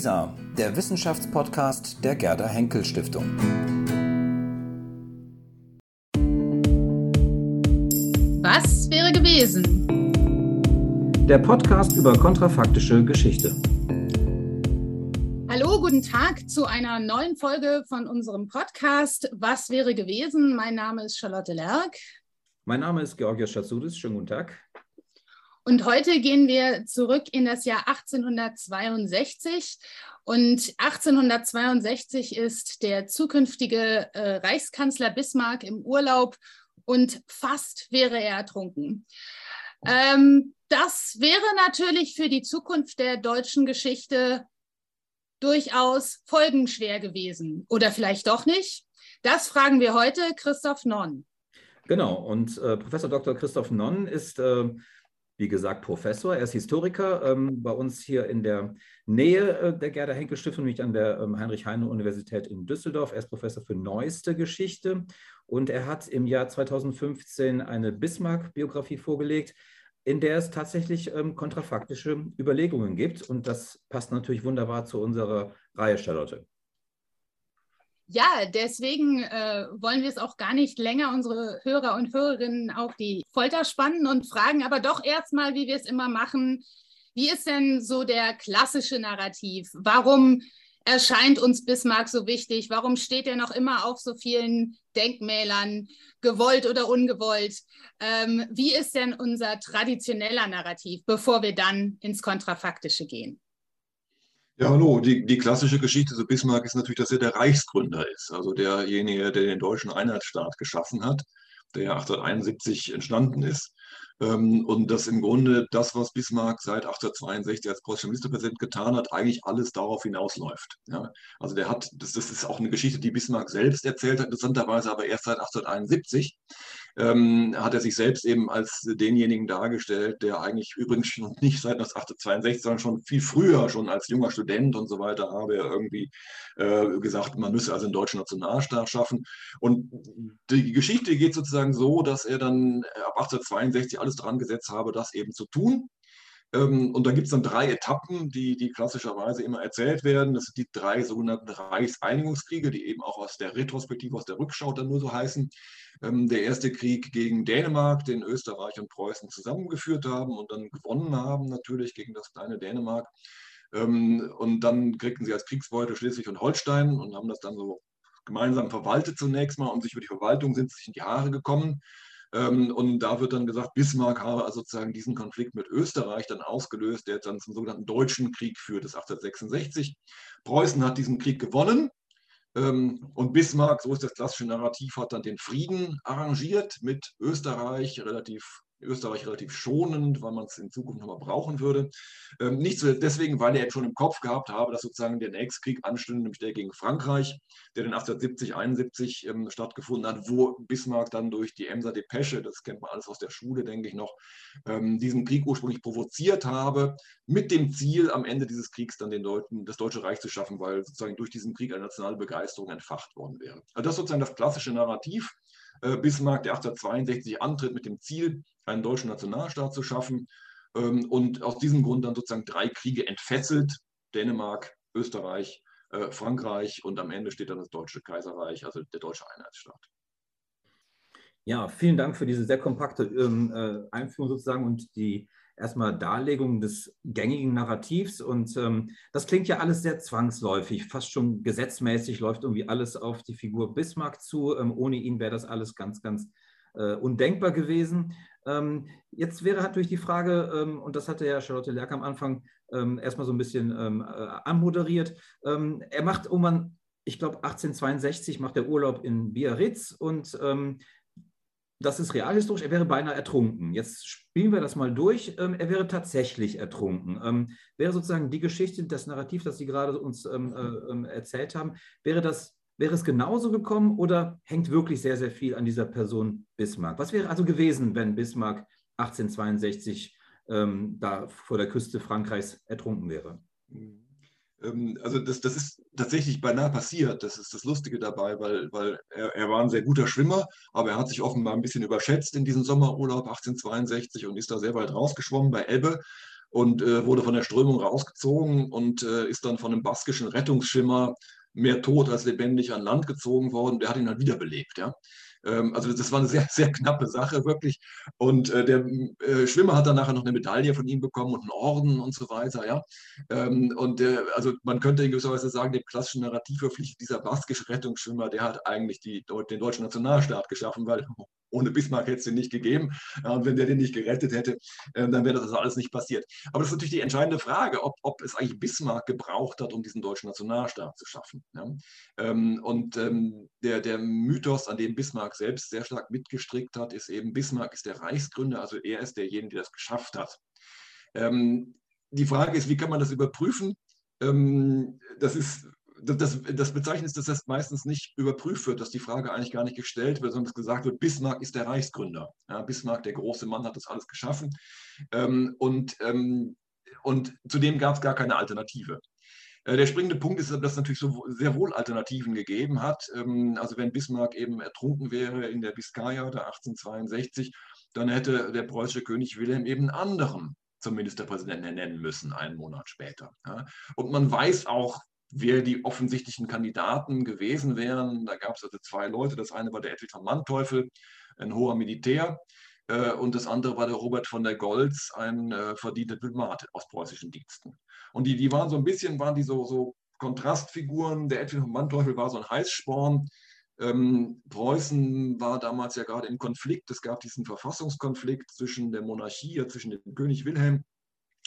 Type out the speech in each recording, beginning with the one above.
WISA, der Wissenschaftspodcast der Gerda Henkel Stiftung. Was wäre gewesen? Der Podcast über kontrafaktische Geschichte. Hallo, guten Tag zu einer neuen Folge von unserem Podcast Was wäre gewesen? Mein Name ist Charlotte Lerck. Mein Name ist Georgios Schatzoudis. Schönen guten Tag. Und heute gehen wir zurück in das Jahr 1862. Und 1862 ist der zukünftige äh, Reichskanzler Bismarck im Urlaub und fast wäre er ertrunken. Ähm, das wäre natürlich für die Zukunft der deutschen Geschichte durchaus folgenschwer gewesen. Oder vielleicht doch nicht? Das fragen wir heute Christoph Nonn. Genau, und äh, Professor Dr. Christoph Nonn ist äh, wie gesagt, Professor. Er ist Historiker ähm, bei uns hier in der Nähe äh, der Gerda Henkel Stiftung, nämlich an der ähm, Heinrich-Heine-Universität in Düsseldorf. Er ist Professor für neueste Geschichte und er hat im Jahr 2015 eine Bismarck-Biografie vorgelegt, in der es tatsächlich ähm, kontrafaktische Überlegungen gibt. Und das passt natürlich wunderbar zu unserer Reihe, Charlotte. Ja, deswegen äh, wollen wir es auch gar nicht länger unsere Hörer und Hörerinnen auf die Folter spannen und fragen aber doch erstmal, wie wir es immer machen, wie ist denn so der klassische Narrativ? Warum erscheint uns Bismarck so wichtig? Warum steht er noch immer auf so vielen Denkmälern, gewollt oder ungewollt? Ähm, wie ist denn unser traditioneller Narrativ, bevor wir dann ins Kontrafaktische gehen? Ja, hallo. Die, die klassische Geschichte zu Bismarck ist natürlich, dass er der Reichsgründer ist, also derjenige, der den deutschen Einheitsstaat geschaffen hat, der 1871 entstanden ist. Ähm, und dass im Grunde das, was Bismarck seit 1862 als preußischer Ministerpräsident getan hat, eigentlich alles darauf hinausläuft. Ja, also der hat, das, das ist auch eine Geschichte, die Bismarck selbst erzählt hat, interessanterweise aber erst seit 1871 ähm, hat er sich selbst eben als denjenigen dargestellt, der eigentlich übrigens schon nicht seit 1862, sondern schon viel früher, schon als junger Student und so weiter, habe er irgendwie äh, gesagt, man müsse also einen deutschen Nationalstaat schaffen. Und die Geschichte geht sozusagen so, dass er dann ab 1862 alles dran gesetzt habe, das eben zu tun. Ähm, und da gibt es dann drei Etappen, die, die klassischerweise immer erzählt werden. Das sind die drei sogenannten Reichseinigungskriege, die eben auch aus der Retrospektive, aus der Rückschau dann nur so heißen. Ähm, der erste Krieg gegen Dänemark, den Österreich und Preußen zusammengeführt haben und dann gewonnen haben, natürlich gegen das kleine Dänemark. Ähm, und dann kriegten sie als Kriegsbeute Schleswig und Holstein und haben das dann so gemeinsam verwaltet zunächst mal und sich über die Verwaltung sind sich in die Haare gekommen. Ähm, und da wird dann gesagt, Bismarck habe also sozusagen diesen Konflikt mit Österreich dann ausgelöst, der dann zum sogenannten Deutschen Krieg führt, das 1866. Preußen hat diesen Krieg gewonnen. Ähm, und Bismarck, so ist das klassische Narrativ, hat dann den Frieden arrangiert mit Österreich, relativ Österreich relativ schonend, weil man es in Zukunft nochmal brauchen würde. Ähm, nicht so deswegen, weil er jetzt schon im Kopf gehabt habe, dass sozusagen der nächste Krieg anstünde, nämlich der gegen Frankreich, der dann 1870, 71 ähm, stattgefunden hat, wo Bismarck dann durch die Emser Depesche, das kennt man alles aus der Schule, denke ich noch, ähm, diesen Krieg ursprünglich provoziert habe, mit dem Ziel, am Ende dieses Kriegs dann den Deuten, das Deutsche Reich zu schaffen, weil sozusagen durch diesen Krieg eine nationale Begeisterung entfacht worden wäre. Also das ist sozusagen das klassische Narrativ. Äh, Bismarck, der 1862 antritt mit dem Ziel, einen deutschen Nationalstaat zu schaffen ähm, und aus diesem Grund dann sozusagen drei Kriege entfesselt, Dänemark, Österreich, äh, Frankreich und am Ende steht dann das Deutsche Kaiserreich, also der deutsche Einheitsstaat. Ja, vielen Dank für diese sehr kompakte ähm, äh, Einführung sozusagen und die erstmal Darlegung des gängigen Narrativs. Und ähm, das klingt ja alles sehr zwangsläufig, fast schon gesetzmäßig läuft irgendwie alles auf die Figur Bismarck zu. Ähm, ohne ihn wäre das alles ganz, ganz äh, undenkbar gewesen. Ähm, jetzt wäre natürlich die Frage, ähm, und das hatte ja Charlotte Lerck am Anfang ähm, erstmal so ein bisschen ähm, äh, anmoderiert, er macht irgendwann, ich glaube 1862 macht er Urlaub in Biarritz und ähm, das ist realhistorisch, er wäre beinahe ertrunken. Jetzt spielen wir das mal durch. er wäre tatsächlich ertrunken. wäre sozusagen die Geschichte, das Narrativ, das Sie gerade uns äh, erzählt haben, wäre das Wäre es genauso gekommen oder hängt wirklich sehr, sehr viel an dieser Person Bismarck? Was wäre also gewesen, wenn Bismarck 1862 ähm, da vor der Küste Frankreichs ertrunken wäre? Ähm, also das, das ist tatsächlich beinahe passiert. Das ist das Lustige dabei, weil, weil er, er war ein sehr guter Schwimmer, aber er hat sich offenbar ein bisschen überschätzt in diesem Sommerurlaub 1862 und ist da sehr weit rausgeschwommen bei Ebbe und äh, wurde von der Strömung rausgezogen und äh, ist dann von einem baskischen Rettungsschimmer mehr tot als lebendig an Land gezogen worden. Der hat ihn dann wiederbelebt. Ja? Ähm, also das war eine sehr, sehr knappe Sache, wirklich. Und äh, der äh, Schwimmer hat dann nachher noch eine Medaille von ihm bekommen und einen Orden und so weiter. Ja? Ähm, und der, also man könnte in gewisser Weise sagen, dem klassischen Narrativ verpflichtet dieser baskische Rettungsschwimmer, der hat eigentlich die, den deutschen Nationalstaat geschaffen, weil ohne Bismarck hätte es den nicht gegeben. und wenn der den nicht gerettet hätte, äh, dann wäre das alles nicht passiert. Aber das ist natürlich die entscheidende Frage, ob, ob es eigentlich Bismarck gebraucht hat, um diesen deutschen Nationalstaat zu schaffen. Ähm, und ähm, der, der Mythos, an dem Bismarck selbst sehr stark mitgestrickt hat, ist eben, Bismarck ist der Reichsgründer, also er ist derjenige, der das geschafft hat. Ähm, die Frage ist, wie kann man das überprüfen? das ist das, das bezeichnet, dass das meistens nicht überprüft wird, dass die Frage eigentlich gar nicht gestellt wird, sondern dass gesagt wird, Bismarck ist der Reichsgründer. Ja, Bismarck, der große Mann, hat das alles geschaffen. Ähm, und, ähm, und zudem gab es gar keine Alternative. Äh, der springende Punkt ist, dass es natürlich so sehr wohl Alternativen gegeben hat. Ähm, also wenn Bismarck eben ertrunken wäre in der Biskaya da 1862, dann hätte der preußische König Wilhelm eben anderen zum Ministerpräsidenten ernennen müssen, einen Monat später. Und man weiß auch wer die offensichtlichen Kandidaten gewesen wären. Da gab es also zwei Leute. Das eine war der Edwin von Manteuffel, ein hoher Militär. Äh, und das andere war der Robert von der Goltz, ein äh, verdienter Diplomat aus preußischen Diensten. Und die, die waren so ein bisschen, waren die so, so Kontrastfiguren. Der Edwin von Manteuffel war so ein Heißsporn. Ähm, Preußen war damals ja gerade im Konflikt. Es gab diesen Verfassungskonflikt zwischen der Monarchie, zwischen dem König Wilhelm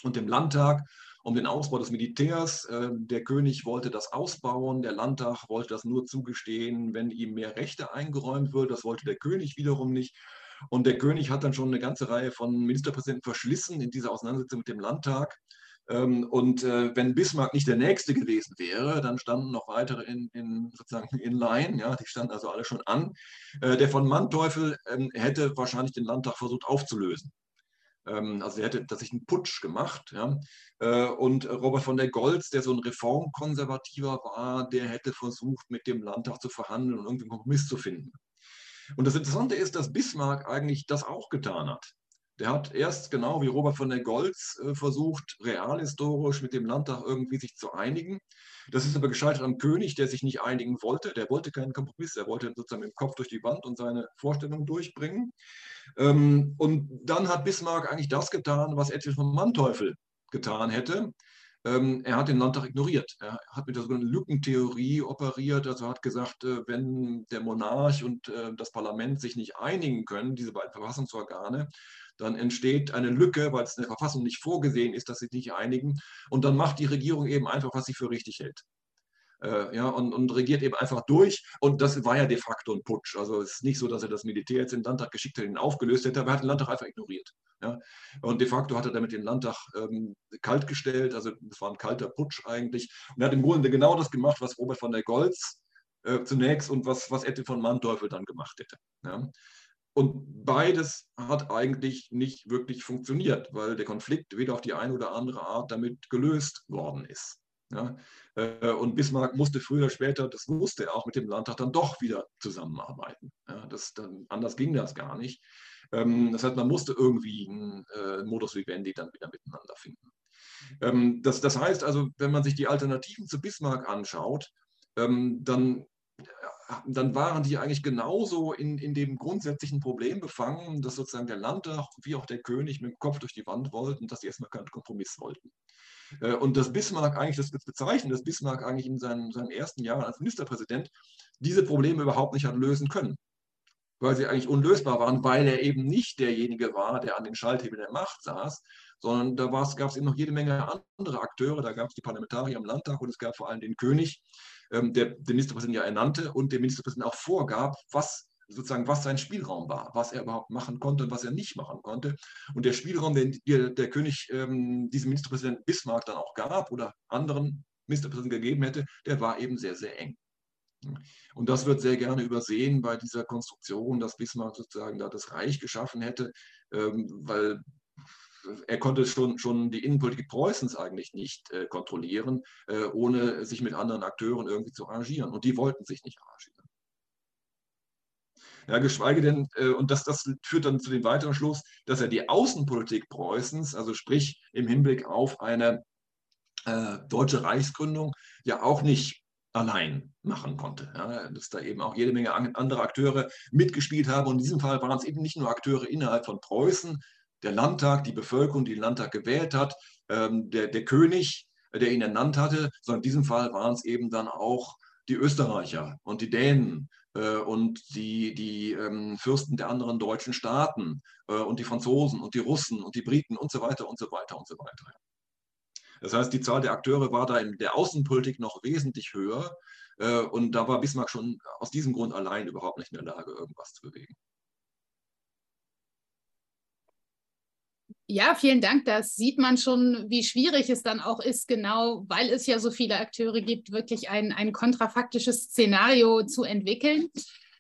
und dem Landtag um den Ausbau des Militärs. Äh, der König wollte das ausbauen, der Landtag wollte das nur zugestehen, wenn ihm mehr Rechte eingeräumt wird. Das wollte der König wiederum nicht. Und der König hat dann schon eine ganze Reihe von Ministerpräsidenten verschlissen in dieser Auseinandersetzung mit dem Landtag. Ähm, und äh, wenn Bismarck nicht der Nächste gewesen wäre, dann standen noch weitere in, in, sozusagen in Line, ja, die standen also alle schon an. Äh, der von Manteuffel ähm, hätte wahrscheinlich den Landtag versucht aufzulösen. Ähm, also er hätte tatsächlich einen Putsch gemacht. Ja. Äh, und Robert von der Goltz, der so ein Reformkonservativer war, der hätte versucht, mit dem Landtag zu verhandeln und irgendwie einen Kompromiss zu finden. Und das Interessante ist, dass Bismarck eigentlich das auch getan hat. Der hat erst genau wie Robert von der Goltz äh, versucht, realhistorisch mit dem Landtag irgendwie sich zu einigen. Das ist aber gescheitert am König, der sich nicht einigen wollte. Der wollte keinen Kompromiss. Er wollte sozusagen mit dem Kopf durch die Wand und seine Vorstellungen durchbringen. Ähm, und dann hat Bismarck eigentlich das getan, was Edwin von Manteuffel getan hätte. Ähm, er hat den Landtag ignoriert. Er hat mit der sogenannten Lückentheorie operiert, also hat gesagt, äh, wenn der Monarch und äh, das Parlament sich nicht einigen können, diese beiden Verfassungsorgane, dann entsteht eine Lücke, weil es in der Verfassung nicht vorgesehen ist, dass sie sich nicht einigen. Und dann macht die Regierung eben einfach, was sie für richtig hält äh, ja, und, und, regiert eben einfach durch. Und das war ja de facto ein Putsch. Also es ist nicht so, dass er das Militär jetzt in den Landtag geschickt hätte, ihn aufgelöst hätte, aber er hat den Landtag einfach ignoriert. Ja. Und de facto hat er damit den Landtag ähm, kalt gestellt, also es war ein kalter Putsch eigentlich. Und er hat im Grunde genau das gemacht, was Robert von der Goltz äh, zunächst und was, was Edwin von Manteuffel dann gemacht hätte. Ja. Und beides hat eigentlich nicht wirklich funktioniert, weil der Konflikt weder auf die eine oder andere Art damit gelöst worden ist. Ja? Äh, und Bismarck musste früher oder später, das wusste er auch mit dem Landtag, dann doch wieder zusammenarbeiten. Ja, das, dann, anders ging das gar nicht. Ähm, das heißt, man musste irgendwie einen äh, Modus vivendi dann wieder miteinander finden. Ähm, das, das heißt also, wenn man sich die Alternativen zu Bismarck anschaut, ähm, dann dann waren die eigentlich genauso in, in dem grundsätzlichen Problem befangen, dass sozusagen der Landtag wie auch der König mit dem Kopf durch die Wand wollten, dass sie erstmal keinen Kompromiss wollten. Äh, und dass Bismarck eigentlich, das wird bezeichnen, dass Bismarck eigentlich in seinen, seinen ersten Jahren als Ministerpräsident diese Probleme überhaupt nicht hat lösen können. Weil sie eigentlich unlösbar waren, weil er eben nicht derjenige war, der an den Schalthebeln der Macht saß, sondern da gab es eben noch jede Menge andere Akteure. Da gab es die Parlamentarier im Landtag und es gab vor allem den König, ähm, der den Ministerpräsidenten ja ernannte und dem Ministerpräsidenten auch vorgab, was sozusagen, was sein Spielraum war, was er überhaupt machen konnte und was er nicht machen konnte. Und der Spielraum, den der, der König ähm, diesem Ministerpräsidenten Bismarck dann auch gab oder anderen Ministerpräsidenten gegeben hätte, der war eben sehr, sehr eng. Und das wird sehr gerne übersehen bei dieser Konstruktion, dass Bismarck sozusagen da das Reich geschaffen hätte, ähm, weil er konnte schon, schon die Innenpolitik Preußens eigentlich nicht äh, kontrollieren, äh, ohne sich mit anderen Akteuren irgendwie zu arrangieren. Und die wollten sich nicht arrangieren. Ja, geschweige denn, äh, und das, das führt dann zu dem weiteren Schluss, dass er die Außenpolitik Preußens, also sprich im Hinblick auf eine äh, deutsche Reichsgründung, ja auch nicht allein machen konnte. Ja, dass da eben auch jede Menge andere Akteure mitgespielt haben. Und in diesem Fall waren es eben nicht nur Akteure innerhalb von Preußen, der Landtag, die Bevölkerung, die den Landtag gewählt hat, ähm, der, der König, der ihn ernannt hatte, sondern in diesem Fall waren es eben dann auch die Österreicher und die Dänen äh, und die, die ähm, Fürsten der anderen deutschen Staaten äh, und die Franzosen und die Russen und die Briten und so weiter und so weiter und so weiter. Das heißt, die Zahl der Akteure war da in der Außenpolitik noch wesentlich höher äh, und da war Bismarck schon aus diesem Grund allein überhaupt nicht in der Lage, irgendwas zu bewegen. Ja, vielen Dank. Das sieht man schon, wie schwierig es dann auch ist, genau weil es ja so viele Akteure gibt, wirklich ein, ein kontrafaktisches Szenario zu entwickeln.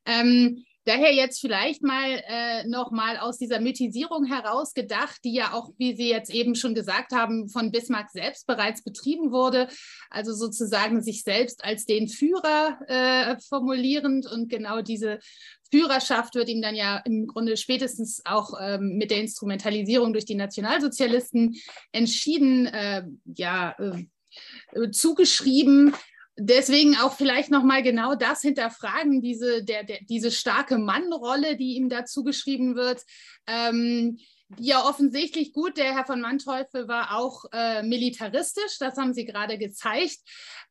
Ähm, daher jetzt vielleicht mal äh, nochmal aus dieser Mythisierung heraus gedacht, die ja auch, wie Sie jetzt eben schon gesagt haben, von Bismarck selbst bereits betrieben wurde. Also sozusagen sich selbst als den Führer äh, formulierend und genau diese Führerschaft wird ihm dann ja im Grunde spätestens auch ähm, mit der Instrumentalisierung durch die Nationalsozialisten entschieden äh, ja, äh, zugeschrieben. Deswegen auch vielleicht nochmal genau das hinterfragen, diese, der, der, diese starke Mannrolle, die ihm da zugeschrieben wird. Ähm, ja, offensichtlich gut. Der Herr von Manteuffel war auch äh, militaristisch, das haben Sie gerade gezeigt.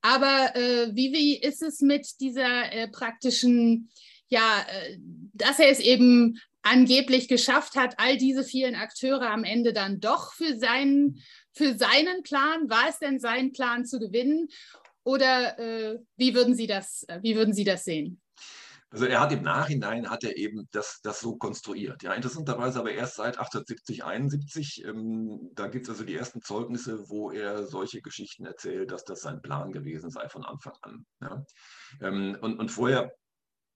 Aber äh, wie, wie ist es mit dieser äh, praktischen ja, äh, dass er es eben angeblich geschafft hat, all diese vielen Akteure am Ende dann doch für seinen, für seinen Plan, war es denn sein Plan zu gewinnen? Oder äh, wie, würden Sie das, äh, wie würden Sie das sehen? Also er hat im Nachhinein hat er eben das, das so konstruiert. Ja, interessanterweise aber erst seit 1870, 71. Ähm, da gibt es also die ersten Zeugnisse, wo er solche Geschichten erzählt, dass das sein Plan gewesen sei von Anfang an. Ja. Ähm, und, und vorher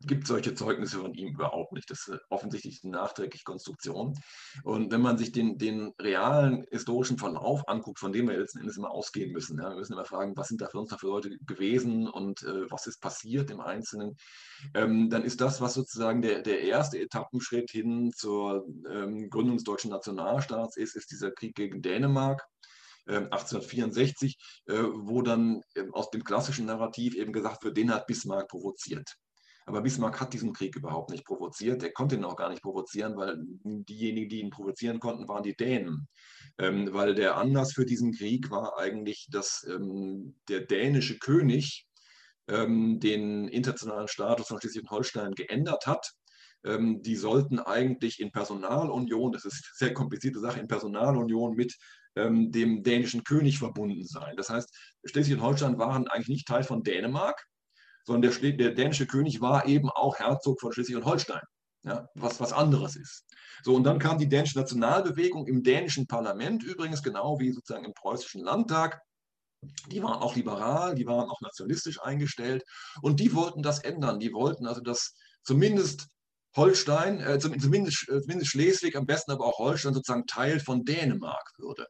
gibt solche Zeugnisse von ihm überhaupt nicht. Das ist offensichtlich eine nachträgliche Konstruktion. Und wenn man sich den, den realen historischen Verlauf anguckt, von dem wir letzten Endes immer ausgehen müssen, ja, wir müssen immer fragen, was sind da für uns da für Leute gewesen und äh, was ist passiert im Einzelnen, ähm, dann ist das, was sozusagen der, der erste Etappenschritt hin zur ähm, Gründung des deutschen Nationalstaats ist, ist dieser Krieg gegen Dänemark. 1864, ähm, äh, wo dann ähm, aus dem klassischen Narrativ eben gesagt wird, den hat Bismarck provoziert. Aber Bismarck hat diesen Krieg überhaupt nicht provoziert. Er konnte ihn auch gar nicht provozieren, weil diejenigen, die ihn provozieren konnten, waren die Dänen. Ähm, weil der Anlass für diesen Krieg war eigentlich, dass ähm, der dänische König ähm, den internationalen Status von Schleswig-Holstein geändert hat. Ähm, die sollten eigentlich in Personalunion, das ist eine sehr komplizierte Sache, in Personalunion mit ähm, dem dänischen König verbunden sein. Das heißt, Schleswig-Holstein waren eigentlich nicht Teil von Dänemark, sondern der, der, dänische König war eben auch Herzog von Schleswig und Holstein, ja, was was anderes ist. So, und dann kam die dänische Nationalbewegung im dänischen Parlament, übrigens genau wie sozusagen im preußischen Landtag. Die waren auch liberal, die waren auch nationalistisch eingestellt und die wollten das ändern. Die wollten also, dass zumindest Holstein, äh, zumindest, äh, zumindest Schleswig, am besten aber auch Holstein sozusagen Teil von Dänemark würde.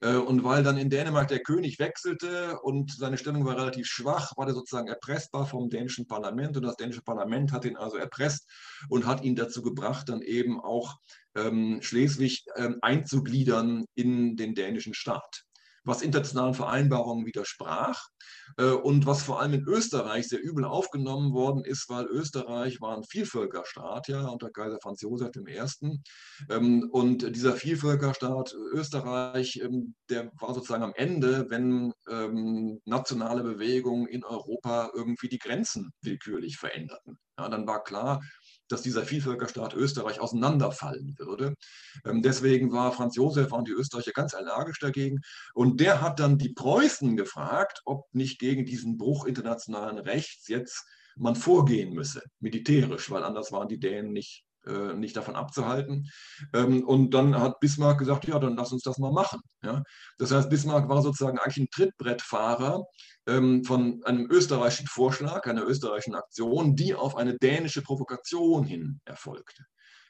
Äh, und weil dann in Dänemark der König wechselte und seine Stellung war relativ schwach, war er sozusagen erpressbar vom dänischen Parlament. Und das dänische Parlament hat ihn also erpresst und hat ihn dazu gebracht, dann eben auch ähm, Schleswig ähm, einzugliedern in den dänischen Staat was internationalen Vereinbarungen widersprach äh, und was vor allem in Österreich sehr übel aufgenommen worden ist, weil Österreich war ein Vielvölkerstaat, ja, unter Kaiser Franz Josef I. Ähm, und dieser Vielvölkerstaat Österreich, ähm, der war sozusagen am Ende, wenn ähm, nationale Bewegungen in Europa irgendwie die Grenzen willkürlich veränderten. Ja, dann war klar, dass dieser Vielvölkerstaat Österreich auseinanderfallen würde. Ähm, deswegen war Franz Josef und die Österreicher ganz allergisch dagegen. Und der hat dann die Preußen gefragt, ob nicht gegen diesen Bruch internationalen Rechts jetzt man vorgehen müsse, militärisch, weil anders waren die Dänen nicht äh, nicht davon abzuhalten. Ähm, und dann hat Bismarck gesagt, ja, dann lass uns das mal machen. Das heißt, Bismarck war sozusagen eigentlich ein Trittbrettfahrer ähm, von einem österreichischen Vorschlag, einer österreichischen Aktion, die auf eine dänische Provokation hin erfolgte.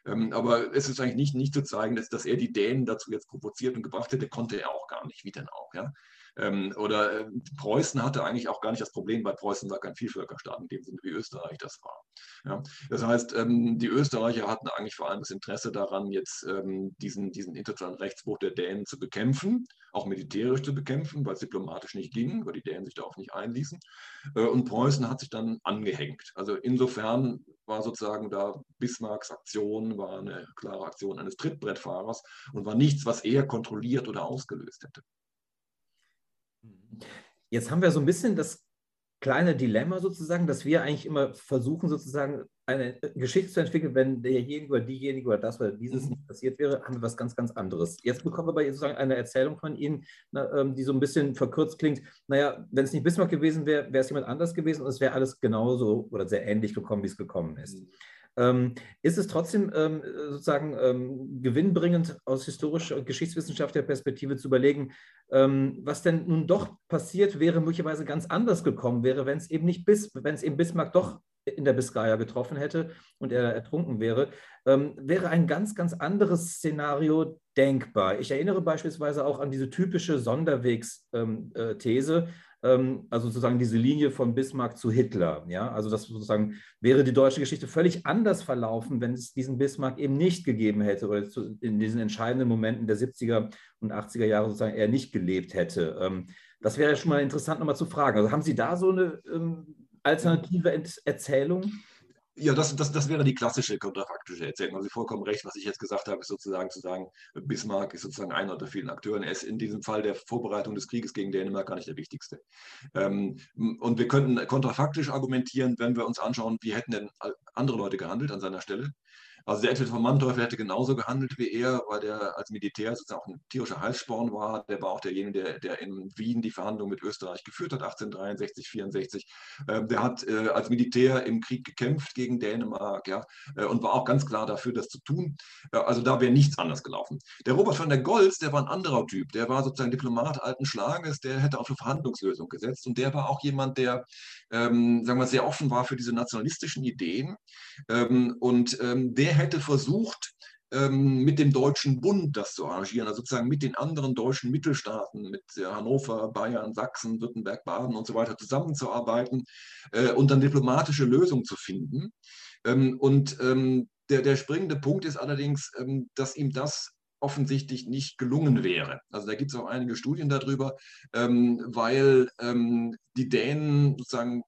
Ähm, aber es ist eigentlich nicht, nicht zu zeigen, dass, dass er die Dänen dazu jetzt provoziert und gebracht hätte, konnte er auch gar nicht. Wie denn auch? Ja? Ähm, oder äh, Preußen hatte eigentlich auch gar nicht das Problem, weil Preußen war kein Vielvölkerstaat in dem Sinne, wie Österreich das war. Ja? Das heißt, ähm, die Österreicher hatten eigentlich vor allem das Interesse daran, jetzt ähm, diesen, diesen internationalen Rechtsbruch der Dänen zu bekämpfen, auch militärisch zu bekämpfen, weil es diplomatisch nicht ging, weil die Dänen sich darauf nicht einließen. Äh, und Preußen hat sich dann angehängt. Also insofern war sozusagen da Bismarcks Aktion, war eine klare Aktion eines Trittbrettfahrers und war nichts, was er kontrolliert oder ausgelöst hätte. Jetzt haben wir so ein bisschen das kleine Dilemma sozusagen, dass wir eigentlich immer versuchen, sozusagen eine Geschichte zu entwickeln, wenn derjenige oder diejenige oder das oder dieses mhm. nicht passiert wäre, haben wir was ganz, ganz anderes. Jetzt bekommen wir aber sozusagen eine Erzählung von Ihnen, ähm, die so ein bisschen verkürzt klingt. Naja, wenn es nicht Bismarck gewesen wäre, wäre es jemand anders gewesen und es wäre alles genauso oder sehr ähnlich gekommen, wie es gekommen ist. Ähm, ist es trotzdem ähm, sozusagen ähm, gewinnbringend aus historischer und geschichtswissenschaftlicher Perspektive zu überlegen, ähm, was denn nun doch passiert wäre, möglicherweise ganz anders gekommen wäre, wenn es eben nicht bis, wenn es eben Bismarck doch in der Biskaya getroffen hätte und er ertrunken wäre, ähm, wäre ein ganz, ganz anderes Szenario denkbar. Ich erinnere beispielsweise auch an diese typische Sonderwegsthese, ähm, äh, also sozusagen diese Linie von Bismarck zu Hitler. Ja? Also das sozusagen wäre die deutsche Geschichte völlig anders verlaufen, wenn es diesen Bismarck eben nicht gegeben hätte oder in diesen entscheidenden Momenten der 70er und 80er Jahre sozusagen er nicht gelebt hätte. Ähm, das wäre schon mal interessant nochmal zu fragen. Also haben Sie da so eine ähm, alternative Erzählung? Ja, das, das, das wäre die klassische kontrafaktische Erzählung. Also vollkommen recht, was ich jetzt gesagt habe, ist sozusagen zu sagen, Bismarck ist sozusagen einer unter vielen Akteuren. Er ist in diesem Fall der Vorbereitung des Krieges gegen Dänemark gar nicht der wichtigste. Ähm, und wir könnten kontrafaktisch argumentieren, wenn wir uns anschauen, wie hätten denn andere Leute gehandelt an seiner Stelle. Also der Edwin von Manteuffel hätte genauso gehandelt wie er, weil der als Militär sozusagen auch ein tierischer Halssporn war. Der war auch derjenige, der, der in Wien die Verhandlungen mit Österreich geführt hat, 1863, 64. Ähm, der hat äh, als Militär im Krieg gekämpft gegen Dänemark ja, äh, und war auch ganz klar dafür, das zu tun. Äh, also da wäre nichts anders gelaufen. Der Robert von der Goltz, der war ein anderer Typ. Der war sozusagen Diplomat alten Schlages, der hätte auf eine Verhandlungslösung gesetzt. Und der war auch jemand, der, ähm, sagen wir, sehr offen war für diese nationalistischen Ideen. Ähm, und ähm, der hätte versucht, ähm, mit dem Deutschen Bund das zu arrangieren, also sozusagen mit den anderen deutschen Mittelstaaten, mit Hannover, Bayern, Sachsen, Württemberg, Baden und so weiter zusammenzuarbeiten äh, und dann diplomatische Lösungen zu finden. Ähm, und ähm, der, der springende Punkt ist allerdings, dass ihm das offensichtlich nicht gelungen wäre. Also da gibt es auch einige Studien darüber, weil die Dänen sozusagen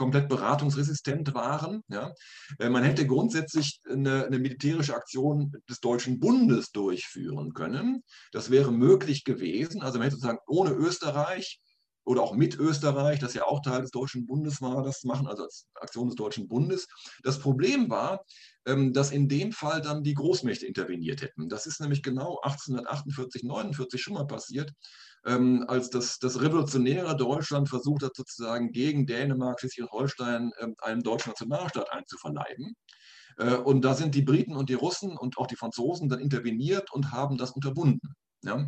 komplett beratungsresistent waren. Ja. Äh, man hätte grundsätzlich eine, eine, militärische Aktion des Deutschen Bundes durchführen können. Das wäre möglich gewesen. Also man hätte sozusagen ohne Österreich oder auch mit Österreich, das ja auch Teil des Deutschen Bundes war, das machen, also als Aktion des Deutschen Bundes. Das Problem war, ähm, dass in dem Fall dann die Großmächte interveniert hätten. Das ist nämlich genau 1848, 49 schon mal passiert ähm, als das, das revolutionäre Deutschland versucht hat, sozusagen gegen Dänemark, Schleswig-Holstein ähm, einen deutschen Nationalstaat einzuverleiben. Äh, und da sind die Briten und die Russen und auch die Franzosen dann interveniert und haben das unterbunden. Ja,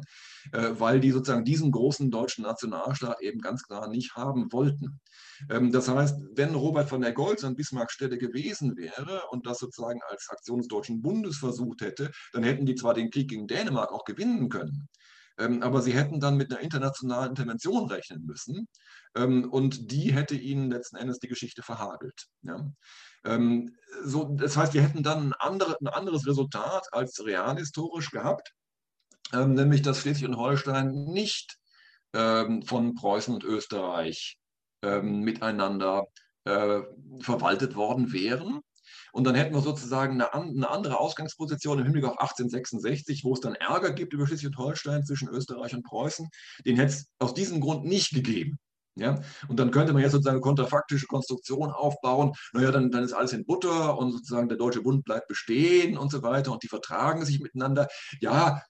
äh, weil die sozusagen diesen großen deutschen Nationalstaat eben ganz klar nicht haben wollten. Ähm, das heißt, wenn Robert von der Goltz an Bismarcks Stelle gewesen wäre und das sozusagen als Aktion des Deutschen Bundes versucht hätte, dann hätten die zwar den Krieg gegen Dänemark auch gewinnen können, aber sie hätten dann mit einer internationalen Intervention rechnen müssen ähm, und die hätte ihnen letzten Endes die Geschichte verhagelt. Ja. Ähm, so, das heißt, wir hätten dann ein, andere, ein anderes Resultat als realhistorisch gehabt, nämlich dass Schleswig und Holstein nicht von Preußen und Österreich miteinander äh, verwaltet worden wären, und dann hätten wir sozusagen eine, eine, andere Ausgangsposition im Hinblick auf 1866, wo es dann Ärger gibt über Schleswig-Holstein zwischen Österreich und Preußen. Den hätte es aus diesem Grund nicht gegeben. Ja? Und dann könnte man jetzt sozusagen eine kontrafaktische Konstruktion aufbauen. Naja, dann, dann ist alles in Butter und sozusagen der Deutsche Bund bleibt bestehen und so weiter und die vertragen sich miteinander. Ja,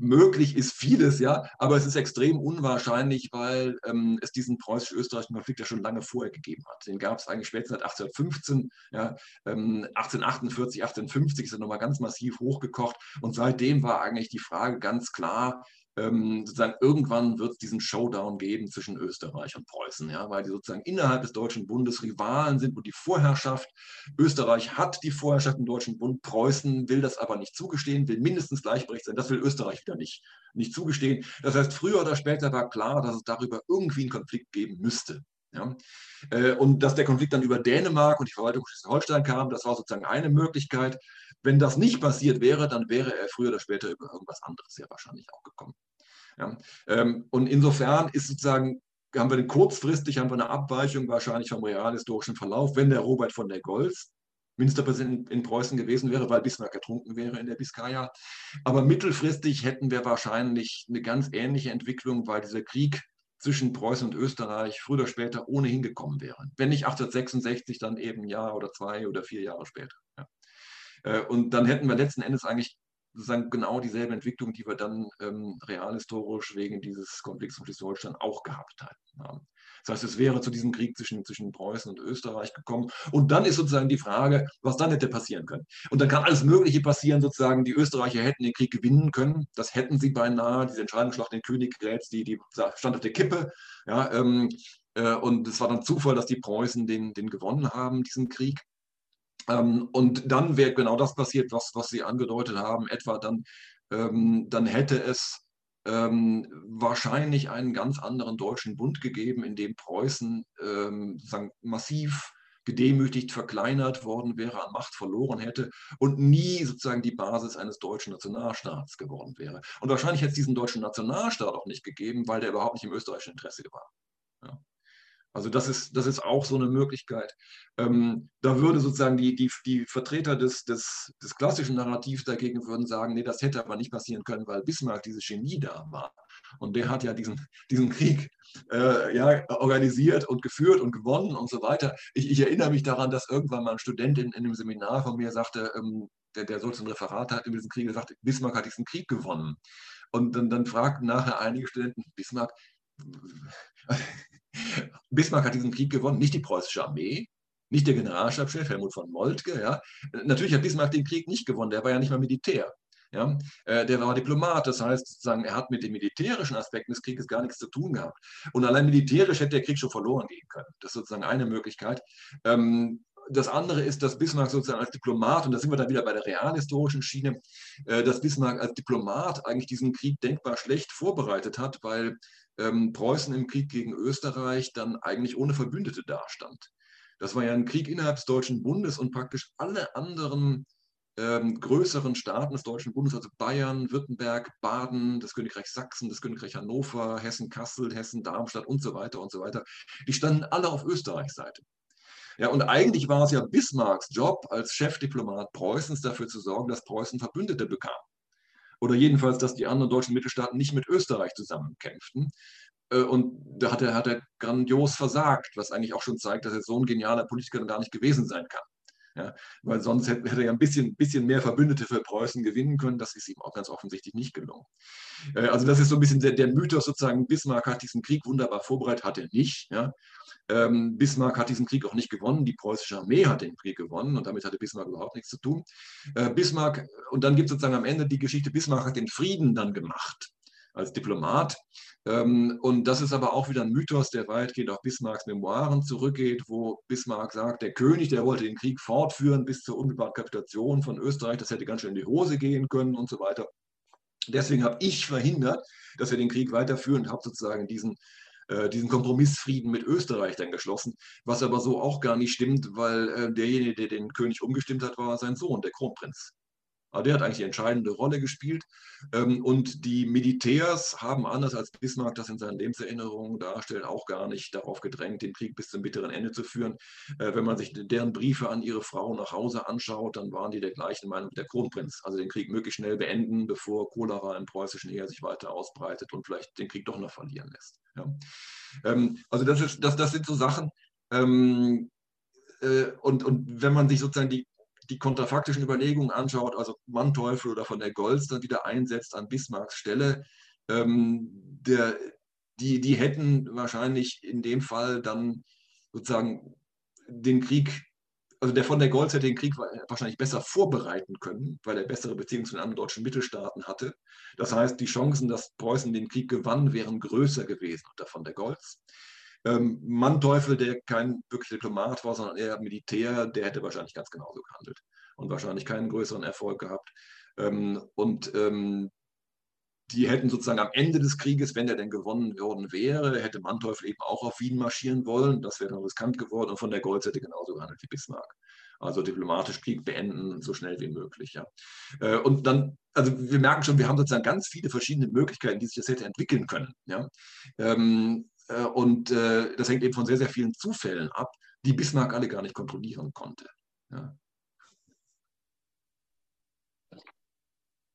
möglich ist vieles, ja, aber es ist extrem unwahrscheinlich, weil ähm, es diesen preußisch-österreichischen Konflikt ja schon lange vorher gegeben hat. Den gab es eigentlich spätestens seit 1815, ja, ähm, 1848, 1850 ist er nochmal ganz massiv hochgekocht und seitdem war eigentlich die Frage ganz klar, ähm, sozusagen irgendwann wird es diesen Showdown geben zwischen Österreich und Preußen, ja, weil die sozusagen innerhalb des Deutschen Bundes Rivalen sind und die Vorherrschaft. Österreich hat die Vorherrschaft im Deutschen Bund, Preußen will das aber nicht zugestehen, will mindestens gleichberechtigt sein. Das will Österreich wieder nicht, nicht zugestehen. Das heißt, früher oder später war klar, dass es darüber irgendwie einen Konflikt geben müsste. Ja? Äh, und dass der Konflikt dann über Dänemark und die Verwaltung Schleswig-Holstein kam, das war sozusagen eine Möglichkeit. Wenn das nicht passiert wäre, dann wäre er früher oder später über irgendwas anderes sehr wahrscheinlich auch gekommen. Ja? Ähm, und insofern ist sozusagen, haben wir kurzfristig haben wir eine Abweichung wahrscheinlich vom realhistorischen Verlauf, wenn der Robert von der Goltz Ministerpräsident in Preußen gewesen wäre, weil Bismarck ertrunken wäre in der Biskaya. Aber mittelfristig hätten wir wahrscheinlich eine ganz ähnliche Entwicklung, weil dieser Krieg zwischen Preußen und Österreich früher oder später ohnehin gekommen wäre. Wenn nicht 1866, dann eben ein Jahr oder zwei oder vier Jahre später. Ja. Äh, und dann hätten wir letzten Endes eigentlich sozusagen genau dieselbe Entwicklung, die wir dann ähm, realhistorisch wegen dieses Konflikts um Schleswig-Holstein auch gehabt haben. Das heißt, es wäre zu diesem Krieg zwischen, zwischen Preußen und Österreich gekommen. Und dann ist sozusagen die Frage, was dann hätte passieren können. Und dann kann alles Mögliche passieren, sozusagen, die Österreicher hätten den Krieg gewinnen können. Das hätten sie beinahe. Diese Entscheidungsschlacht in Königgrätz, die, die stand auf der Kippe. Ja, ähm, äh, und es war dann Zufall, dass die Preußen den, den gewonnen haben, diesen Krieg. Ähm, und dann wäre genau das passiert, was, was Sie angedeutet haben, etwa dann, ähm, dann hätte es ähm, wahrscheinlich einen ganz anderen deutschen Bund gegeben, in dem Preußen massiv gedemütigt, verkleinert worden wäre, an Macht verloren hätte und nie sozusagen die Basis eines deutschen Nationalstaats geworden wäre. Und wahrscheinlich hätte es diesen deutschen Nationalstaat auch nicht gegeben, weil der überhaupt nicht im österreichischen Interesse war. Also das ist, das ist auch so eine Möglichkeit. Ähm, da würde sozusagen die, die, die Vertreter des, des, des klassischen Narrativs dagegen würden sagen, nee, das hätte aber nicht passieren können, weil Bismarck dieses Genie da war. Und der hat ja diesen, diesen Krieg äh, ja, organisiert und geführt und gewonnen und so weiter. Ich, ich, erinnere mich daran, dass irgendwann mal ein Student in, in einem Seminar von mir sagte, ähm, der, der sollte ein Referat halten über diesen Krieg, der sagte, Bismarck hat diesen Krieg gewonnen. Und dann, dann fragten nachher einige Studenten, Bismarck, Bismarck hat diesen Krieg gewonnen, nicht die preußische Armee, nicht der Generalstabschef Helmut von Moltke. Ja. Natürlich hat Bismarck den Krieg nicht gewonnen, der war ja nicht mal Militär. Ja. Äh, der war Diplomat, das heißt, sozusagen, er hat mit den militärischen Aspekten des Krieges gar nichts zu tun gehabt. Und allein militärisch hätte der Krieg schon verloren gehen können. Das ist sozusagen eine Möglichkeit. Ähm, das andere ist, dass Bismarck sozusagen als Diplomat, und da sind wir dann wieder bei der realhistorischen Schiene, äh, dass Bismarck als Diplomat eigentlich diesen Krieg denkbar schlecht vorbereitet hat, weil ähm, Preußen im Krieg gegen Österreich dann eigentlich ohne Verbündete dastand. Das war ja ein Krieg innerhalb des Deutschen Bundes und praktisch alle anderen ähm, größeren Staaten des Deutschen Bundes, also Bayern, Württemberg, Baden, das Königreich Sachsen, das Königreich Hannover, Hessen, Kassel, Hessen, Darmstadt und so weiter und so weiter, die standen alle auf Österreichs Seite. Ja, und eigentlich war es ja Bismarcks Job als Chefdiplomat Preußens dafür zu sorgen, dass Preußen Verbündete bekam oder jedenfalls, dass die anderen deutschen Mittelstaaten nicht mit Österreich zusammenkämpften. Äh, und da hat er, hat er grandios versagt, was eigentlich auch schon zeigt, dass er so ein genialer Politiker gar nicht gewesen sein kann. Ja, weil sonst hätte, er ja ein bisschen, bisschen mehr Verbündete für Preußen gewinnen können. Das ist ihm auch ganz offensichtlich nicht gelungen. Äh, also das ist so ein bisschen der, der Mythos sozusagen, Bismarck hat diesen Krieg wunderbar vorbereitet, hat er nicht. Ja. Ähm, Bismarck hat diesen Krieg auch nicht gewonnen, die preußische Armee hat den Krieg gewonnen und damit hatte Bismarck überhaupt nichts zu tun. Äh, Bismarck, und dann gibt es sozusagen am Ende die Geschichte, Bismarck hat den Frieden dann gemacht als Diplomat. Ähm, und das ist aber auch wieder ein Mythos, der weitgehend auf Bismarcks Memoiren zurückgeht, wo Bismarck sagt, der König, der wollte den Krieg fortführen bis zur unmittelbaren Kapitulation von Österreich, das hätte ganz schön in die Hose gehen können und so weiter. Deswegen habe ich verhindert, dass wir den Krieg weiterführen und habe sozusagen diesen äh, diesen Kompromissfrieden mit Österreich dann geschlossen, was aber so auch gar nicht stimmt, weil äh, derjenige, der den König umgestimmt hat, war sein Sohn, der Kronprinz. Aber der hat eigentlich die entscheidende Rolle gespielt. Ähm, und die Militärs haben, anders als Bismarck das in seinen Lebenserinnerungen darstellt, auch gar nicht darauf gedrängt, den Krieg bis zum bitteren Ende zu führen. Äh, wenn man sich deren Briefe an ihre Frau nach Hause anschaut, dann waren die der gleichen Meinung wie der Kronprinz. Also den Krieg möglichst schnell beenden, bevor Cholera im preußischen Heer sich weiter ausbreitet und vielleicht den Krieg doch noch verlieren lässt. Ähm, also das, ist, das, das sind so Sachen, ähm, äh, und, und wenn man sich sozusagen die die kontrafaktischen Überlegungen anschaut, also Manteuffel oder von der Goltz dann wieder einsetzt an Bismarcks Stelle, ähm, der, die, die hätten wahrscheinlich in dem Fall dann sozusagen den Krieg also der von der Goltz hätte den Krieg wahrscheinlich besser vorbereiten können, weil er bessere Beziehungen zu den anderen deutschen Mittelstaaten hatte. Das heißt, die Chancen, dass Preußen den Krieg gewann, wären größer gewesen unter von der Goltz. Ähm, Manteuffel, der kein wirklich Diplomat war, sondern eher Militär, der hätte wahrscheinlich ganz genauso gehandelt und wahrscheinlich keinen größeren Erfolg gehabt. Ähm, und ähm, die hätten sozusagen am Ende des Krieges, wenn er denn gewonnen worden wäre, hätte Manteuffel eben auch auf Wien marschieren wollen. Das wäre dann riskant geworden und von der Goltz hätte genauso gehandelt wie Bismarck. Also diplomatisch Krieg beenden, so schnell wie möglich. Ja. Äh, und dann, also wir merken schon, wir haben sozusagen ganz viele verschiedene Möglichkeiten, die sich das hätte entwickeln können. Ja. Äh, und äh, das hängt eben von sehr, sehr vielen Zufällen ab, die Bismarck alle gar nicht kontrollieren konnte. Ja.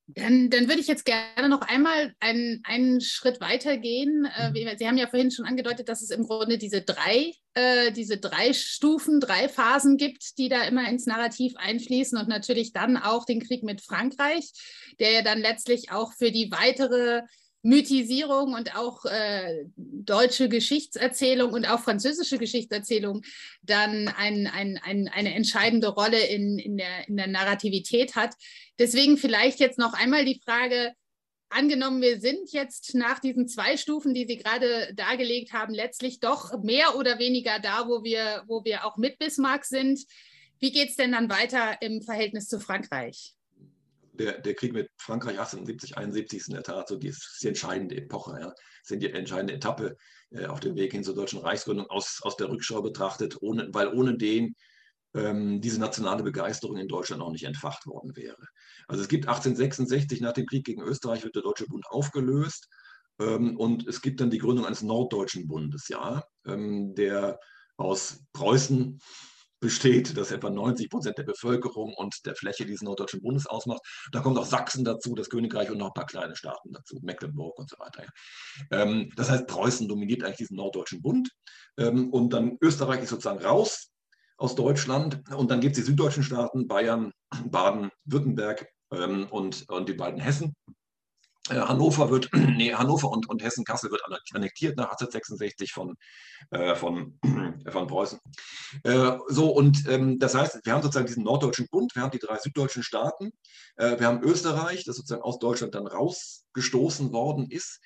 Dann, dann würde ich jetzt gerne noch einmal einen, einen Schritt weiter gehen. Äh, mhm. Sie haben ja vorhin schon angedeutet, dass es im Grunde diese drei, äh, diese drei Stufen, drei Phasen gibt, die da immer ins Narrativ einfließen und natürlich dann auch den Krieg mit Frankreich, der ja dann letztlich auch für die weitere Mythisierung und auch äh, deutsche Geschichtserzählung und auch französische Geschichtserzählung dann ein, ein, ein, eine entscheidende Rolle in, in, der, in der Narrativität hat. Deswegen vielleicht jetzt noch einmal die Frage, angenommen, wir sind jetzt nach diesen zwei Stufen, die Sie gerade dargelegt haben, letztlich doch mehr oder weniger da, wo wir, wo wir auch mit Bismarck sind. Wie geht es denn dann weiter im Verhältnis zu Frankreich? Der, der Krieg mit Frankreich 1870, 71 ist in der Tat so die, die entscheidende Epoche, ja, sind die entscheidende Etappe äh, auf dem Weg hin zur deutschen Reichsgründung aus, aus der Rückschau betrachtet, ohne, weil ohne den ähm, diese nationale Begeisterung in Deutschland auch nicht entfacht worden wäre. Also es gibt 1866 nach dem Krieg gegen Österreich wird der Deutsche Bund aufgelöst ähm, und es gibt dann die Gründung eines Norddeutschen Bundes, ja, ähm, der aus Preußen, besteht, das etwa 90 Prozent der Bevölkerung und der Fläche dieses norddeutschen Bundes ausmacht. Da kommt auch Sachsen dazu, das Königreich und noch ein paar kleine Staaten dazu, Mecklenburg und so weiter. Ähm, das heißt, Preußen dominiert eigentlich diesen norddeutschen Bund ähm, und dann Österreich ist sozusagen raus aus Deutschland und dann gibt es die süddeutschen Staaten, Bayern, Baden, Württemberg ähm, und, und die beiden Hessen. Äh, Hannover wird, nee, Hannover und, und Hessen-Kassel wird annektiert nach 1866 von, äh, von, von Preußen. Äh, so, und ähm, das heißt, wir haben sozusagen diesen norddeutschen Bund, wir haben die drei süddeutschen Staaten, äh, wir haben Österreich, das sozusagen aus Deutschland dann rausgestoßen worden ist.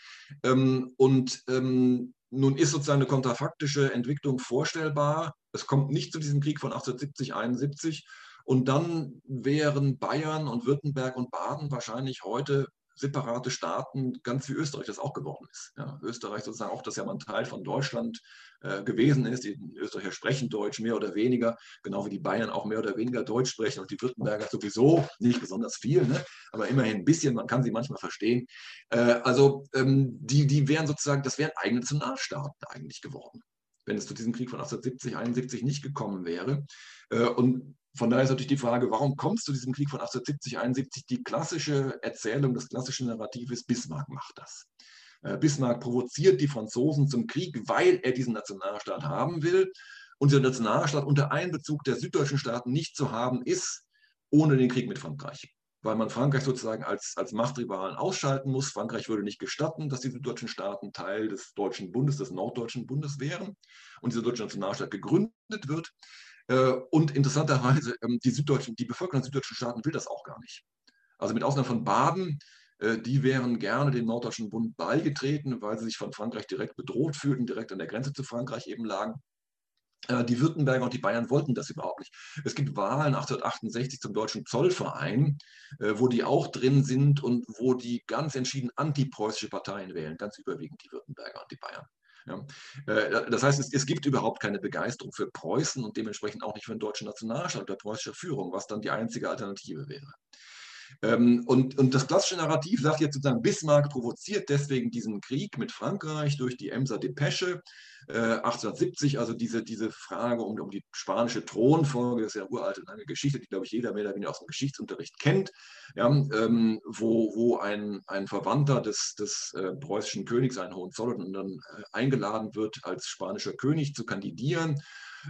Ähm, und ähm, nun ist sozusagen eine kontrafaktische Entwicklung vorstellbar. Es kommt nicht zu diesem Krieg von 1870, 71. Und dann wären Bayern und Württemberg und Baden wahrscheinlich heute separate Staaten, ganz wie Österreich das auch geworden ist. Ja, Österreich sozusagen auch, das ja mal ein Teil von Deutschland äh, gewesen ist. Die Österreicher sprechen Deutsch mehr oder weniger, genau wie die Bayern auch mehr oder weniger Deutsch sprechen und die Württemberger sowieso nicht besonders viel, ne? aber immerhin ein bisschen, man kann sie manchmal verstehen. Äh, also ähm, die, die wären sozusagen, das wären eigene Nationalstaaten eigentlich geworden wenn es zu diesem Krieg von 1870, 71 nicht gekommen wäre. Äh, und von daher ist natürlich die Frage, warum kommt es zu diesem Krieg von 1870, 71? Die klassische Erzählung, das klassische Narrativ ist, Bismarck macht das. Äh, Bismarck provoziert die Franzosen zum Krieg, weil er diesen Nationalstaat haben will. Und dieser Nationalstaat unter Einbezug der süddeutschen Staaten nicht zu haben ist, ohne den Krieg mit Frankreich. Weil man Frankreich sozusagen als, als Machtrivalen ausschalten muss. Frankreich würde nicht gestatten, dass die süddeutschen Staaten Teil des Deutschen Bundes, des Norddeutschen Bundes wären und dieser deutsche Nationalstaat gegründet wird. Äh, und interessanterweise, ähm, die, Süddeutschen, die Bevölkerung der süddeutschen Staaten will das auch gar nicht. Also mit Ausnahme von Baden, äh, die wären gerne dem Norddeutschen Bund beigetreten, weil sie sich von Frankreich direkt bedroht fühlten, direkt an der Grenze zu Frankreich eben lagen. Äh, die Württemberger und die Bayern wollten das überhaupt nicht. Es gibt Wahlen 1868 zum Deutschen Zollverein, wo die auch drin sind und wo die ganz entschieden antipreußische Parteien wählen, ganz überwiegend die Württemberger und die Bayern. Äh, das heißt, es, es, gibt überhaupt keine Begeisterung für Preußen und dementsprechend auch nicht für den deutschen Nationalstaat oder preußische Führung, was dann die einzige Alternative wäre. Ähm, und, und das klassische Narrativ sagt jetzt sozusagen, Bismarck provoziert deswegen diesen Krieg mit Frankreich durch die Emser Depesche äh, 1870, also diese, diese Frage um, um die spanische Thronfolge, das ist ja eine uralte lange Geschichte, die, glaube ich, jeder mehr oder weniger aus dem Geschichtsunterricht kennt, ja, ähm, wo, wo ein, ein Verwandter des, des äh, preußischen Königs, ein Hohenzollern, dann äh, eingeladen wird, als spanischer König zu kandidieren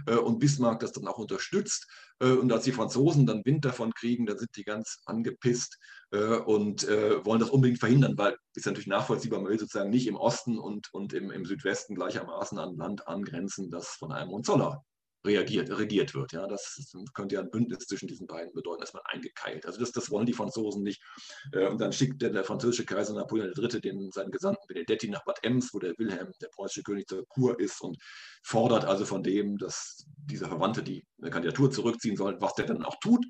äh, und Bismarck das dann auch unterstützt. Äh, und als die Franzosen dann Wind davon kriegen, dann sind die ganz angepisst äh, und wollen das unbedingt verhindern, weil ist natürlich nachvollziehbar, man will sozusagen nicht im Osten und, und im, im Südwesten gleichermaßen an Land angrenzen, das von einem Hohenzoller reagiert, regiert wird. Ja, das könnte ja ein Bündnis zwischen diesen beiden bedeuten, dass man eingekeilt. Also das, das wollen die Franzosen nicht. Äh, und dann schickt der, der französische Kaiser Napoleon III. Den, seinen Gesandten Benedetti nach Bad Ems, wo der Wilhelm, der preußische König, zur Kur ist und fordert also von dem, dass dieser Verwandte die Kandidatur zurückziehen soll, was der dann auch tut.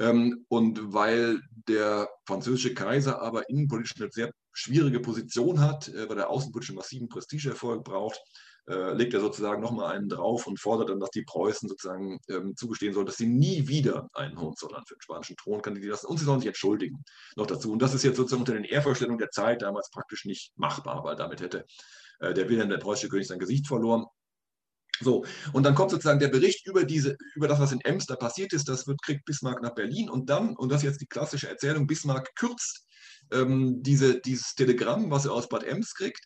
Ähm, und weil der französische Kaiser aber innenpolitisch eine sehr schwierige Position hat, äh, weil er außenpolitisch massiven Prestigeerfolg braucht, äh, legt er sozusagen nochmal einen drauf und fordert dann, dass die Preußen sozusagen ähm, zugestehen sollen, dass sie nie wieder einen Hohenzollern für den spanischen Thron kandidieren lassen und sie sollen sich entschuldigen noch dazu. Und das ist jetzt sozusagen unter den Ehrvorstellungen der Zeit damals praktisch nicht machbar, weil damit hätte äh, der Wilhelm, der preußische König, sein Gesicht verloren. So, und dann kommt sozusagen der Bericht über, diese, über das, was in Ems da passiert ist. Das wird, kriegt Bismarck nach Berlin und dann, und das ist jetzt die klassische Erzählung, Bismarck kürzt ähm, diese, dieses Telegramm, was er aus Bad Ems kriegt,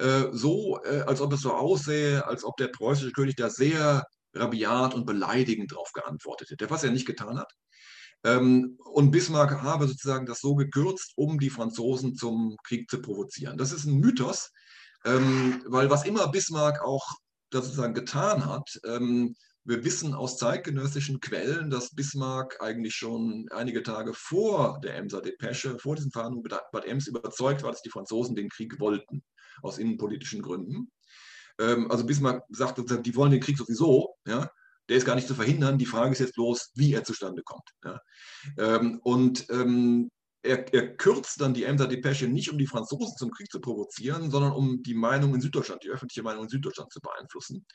äh, so, äh, als ob es so aussähe, als ob der preußische König da sehr rabiat und beleidigend darauf geantwortet hätte, was er nicht getan hat. Ähm, und Bismarck habe sozusagen das so gekürzt, um die Franzosen zum Krieg zu provozieren. Das ist ein Mythos, ähm, weil was immer Bismarck auch sozusagen getan hat, ähm, wir wissen aus zeitgenössischen Quellen, dass Bismarck eigentlich schon einige Tage vor der Emser Depesche, vor diesen Verhandlungen Bad Ems überzeugt war, dass die Franzosen den Krieg wollten aus innenpolitischen Gründen. Ähm, also Bismarck sagt die wollen den Krieg sowieso, ja, der ist gar nicht zu verhindern. Die Frage ist jetzt bloß, wie er zustande kommt. Ja. Ähm, und ähm, er, er, kürzt dann die Emser Depesche nicht, um die Franzosen zum Krieg zu provozieren, sondern um die Meinung in Süddeutschland, die öffentliche Meinung in Süddeutschland zu beeinflussen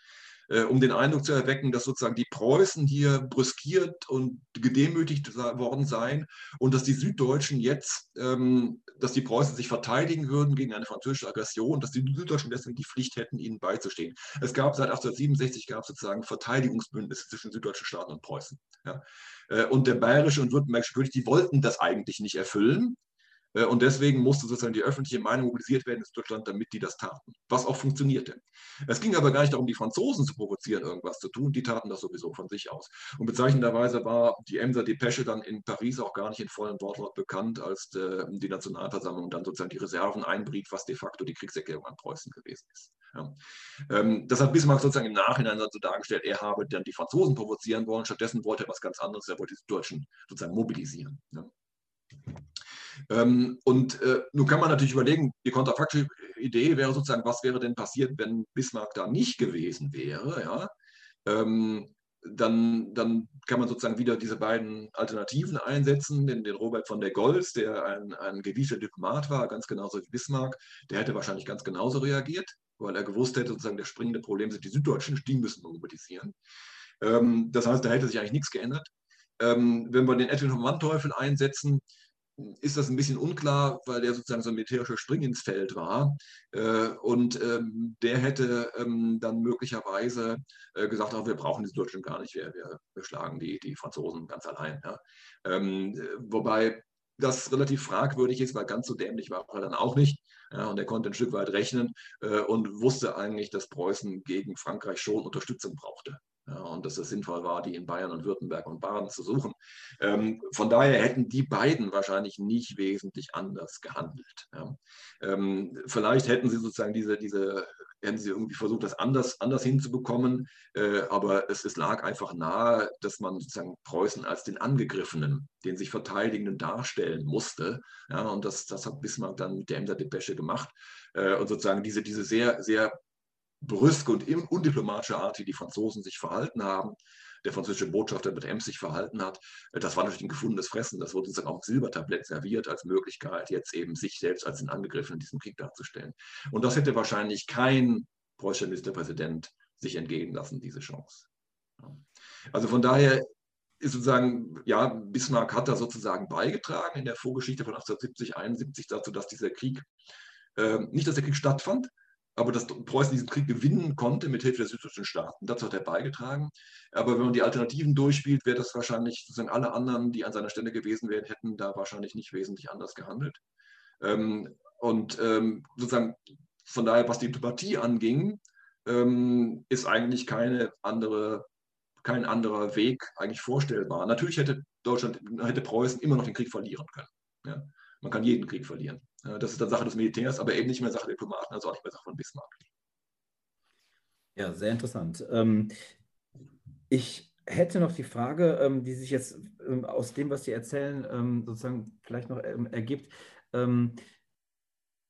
um den Eindruck zu erwecken, dass sozusagen die Preußen hier brüskiert und gedemütigt worden seien und dass die Süddeutschen jetzt, ähm, dass die Preußen sich verteidigen würden gegen eine französische Aggression, dass die Süddeutschen deswegen die Pflicht hätten, ihnen beizustehen. Es gab seit 1867 gab sozusagen Verteidigungsbündnisse zwischen süddeutschen Staaten und Preußen. Ja. Äh, und der bayerische und württembergische König, die wollten das eigentlich nicht erfüllen. Äh, und deswegen musste sozusagen die öffentliche Meinung mobilisiert werden in Deutschland, damit die das taten, was auch funktionierte. Es ging aber gar nicht darum, die Franzosen zu provozieren, irgendwas zu tun, die taten das sowieso von sich aus. Und bezeichnenderweise war die Emser Depesche dann in Paris auch gar nicht in vollem Wortlaut bekannt, als äh, die Nationalversammlung dann sozusagen die Reserven einbrief, was de facto die Kriegserklärung an Preußen gewesen ist. Ja. Ähm, das hat Bismarck sozusagen im Nachhinein so dargestellt, er habe dann die Franzosen provozieren wollen, stattdessen wollte er was ganz anderes, er wollte die Deutschen sozusagen mobilisieren. Ja. Ähm, und äh, nun kann man natürlich überlegen, die kontrafaktische Idee wäre sozusagen, was wäre denn passiert, wenn Bismarck da nicht gewesen wäre? Ja? Ähm, dann, dann kann man sozusagen wieder diese beiden Alternativen einsetzen, den, den Robert von der Goltz, der ein, ein gewiefter Diplomat war, ganz genauso wie Bismarck, der hätte wahrscheinlich ganz genauso reagiert, weil er gewusst hätte, sozusagen, das springende Problem sind die Süddeutschen, die müssen mobilisieren. Ähm, das heißt, da hätte sich eigentlich nichts geändert. Ähm, wenn wir den Edwin von Manteuffel einsetzen, ist das ein bisschen unklar, weil der sozusagen so ein militärischer Spring ins Feld war. Äh, und ähm, der hätte ähm, dann möglicherweise äh, gesagt, oh, wir brauchen die Deutschen gar nicht, wir, wir, schlagen die, die Franzosen ganz allein. Ähm, wobei das relativ fragwürdig ist, weil ganz so dämlich war er dann auch nicht. Und er konnte ein Stück weit rechnen äh, und wusste eigentlich, dass Preußen gegen Frankreich schon Unterstützung brauchte und dass es sinnvoll war, die in Bayern und Württemberg und Baden zu suchen. Ähm, von daher hätten die beiden wahrscheinlich nicht wesentlich anders gehandelt. Ähm, vielleicht hätten sie sozusagen diese, diese, hätten sie irgendwie versucht, das anders, anders hinzubekommen, äh, aber es, es lag einfach nahe, dass man sozusagen Preußen als den Angegriffenen, den sich Verteidigenden darstellen musste. Und das, das hat Bismarck dann mit der Emder Depesche gemacht. Äh, und sozusagen diese, diese sehr, sehr brüske und undiplomatische Art, wie die Franzosen sich verhalten haben, der französische Botschafter mit Ems sich verhalten hat, äh, das war natürlich ein gefundenes Fressen. Das wurde sozusagen auf Silbertablett serviert als Möglichkeit, jetzt eben sich selbst als den Angegriffenen in diesem Krieg darzustellen. Und das hätte wahrscheinlich kein preußischer Ministerpräsident sich entgehen lassen, diese Chance. Also von daher ist sozusagen, ja, Bismarck hat da sozusagen beigetragen in der Vorgeschichte von 1870, 71 dazu, dass dieser Krieg, äh, nicht, dass der Krieg stattfand, aber dass Preußen diesen Krieg gewinnen konnte mit Hilfe der süddeutschen Staaten. Dazu hat er beigetragen. Aber wenn man die Alternativen durchspielt, wäre das wahrscheinlich sozusagen alle anderen, die an seiner Stelle gewesen wären, hätten da wahrscheinlich nicht wesentlich anders gehandelt. Ähm, und ähm, sozusagen von daher, was die Diplomatie anging, ähm, ist eigentlich keine andere, kein anderer Weg eigentlich vorstellbar. Natürlich hätte Deutschland, hätte Preußen immer noch den Krieg verlieren können. Ja? Man kann jeden Krieg verlieren. Das ist dann Sache des Militärs, aber eben nicht mehr Sache der Diplomaten, also auch nicht mehr Sache von Bismarck. Ja, sehr interessant. Ähm, Ich hätte noch die Frage, ähm, die sich jetzt ähm, aus dem, was Sie erzählen, sozusagen vielleicht noch ergibt.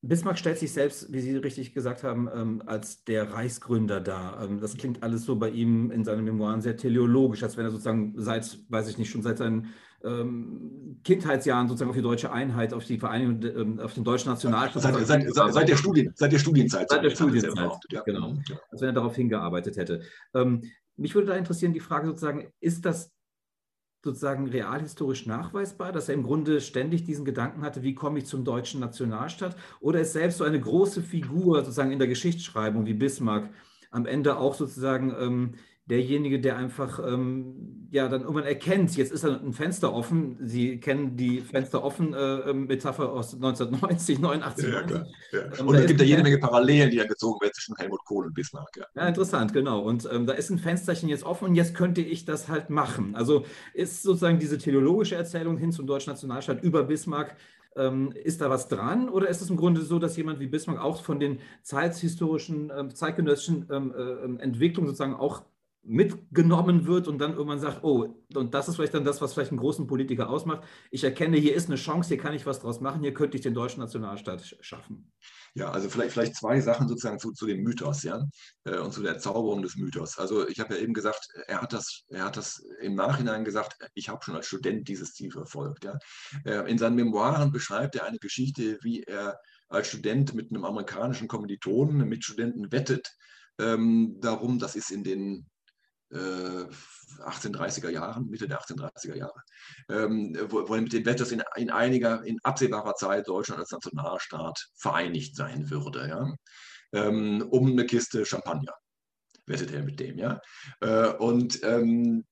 Bismarck stellt sich selbst, wie Sie richtig gesagt haben, als der Reichsgründer dar. das klingt alles so bei ihm in seinen Memoiren sehr teleologisch, als wenn er sozusagen seit, weiß ich nicht, schon seit seinen Kindheitsjahren sozusagen auf die deutsche Einheit, auf die Vereinigung, auf den deutschen Nationalstaat. Seit, seit, seit, seit, der Studien, seit der Studienzeit. Seit der Studienzeit, ja. genau. Als wenn er darauf hingearbeitet hätte. Mich würde da interessieren, die Frage sozusagen, ist das sozusagen realhistorisch nachweisbar, dass er im Grunde ständig diesen Gedanken hatte, wie komme ich zum deutschen Nationalstaat? Oder ist selbst so eine große Figur sozusagen in der Geschichtsschreibung wie Bismarck am Ende auch sozusagen ähm, derjenige, der einfach ähm, ja dann irgendwann erkennt, jetzt ist ein Fenster offen. Sie kennen die Fenster offen äh, ähm, Metapher aus 1990, 89. Ja, klar. Ja. Und, und es gibt ja jede Menge Parallelen, die ja gezogen werden zwischen Helmut Kohl und Bismarck. Ja, ja interessant, genau. Und ähm, da ist ein Fensterchen jetzt offen und jetzt könnte ich das halt machen. Also ist sozusagen diese teleologische Erzählung hin zum deutschen Nationalstaat über Bismarck ähm, ist da was dran oder ist es im Grunde so, dass jemand wie Bismarck auch von den zeithistorischen, zeitgenössischen ähm, äh, Entwicklungen sozusagen auch mitgenommen wird und dann irgendwann sagt, oh, und das ist vielleicht dann das, was vielleicht einen großen Politiker ausmacht. Ich erkenne, hier ist eine Chance, hier kann ich was draus machen, hier könnte ich den deutschen Nationalstaat schaffen. Ja, also vielleicht, vielleicht zwei Sachen sozusagen zu, zu dem Mythos, ja, äh, und zu der Erzauberung des Mythos. Also ich habe ja eben gesagt, er hat das, er hat das im Nachhinein gesagt, ich habe schon als Student dieses Ziel verfolgt. Ja. Äh, in seinen Memoiren beschreibt er eine Geschichte, wie er als Student mit einem amerikanischen Kommilitonen, einem Mitstudenten wettet, ähm, darum, das ist in den 1830er äh, Jahren, Mitte der 1830er Jahre, ähm, wo, wo mit dem Wett, dass in, in, einiger, in absehbarer Zeit Deutschland als Nationalstaat vereinigt sein würde, ja, ähm, um eine Kiste Champagner, wettet er mit dem, ja. Äh, und ähm,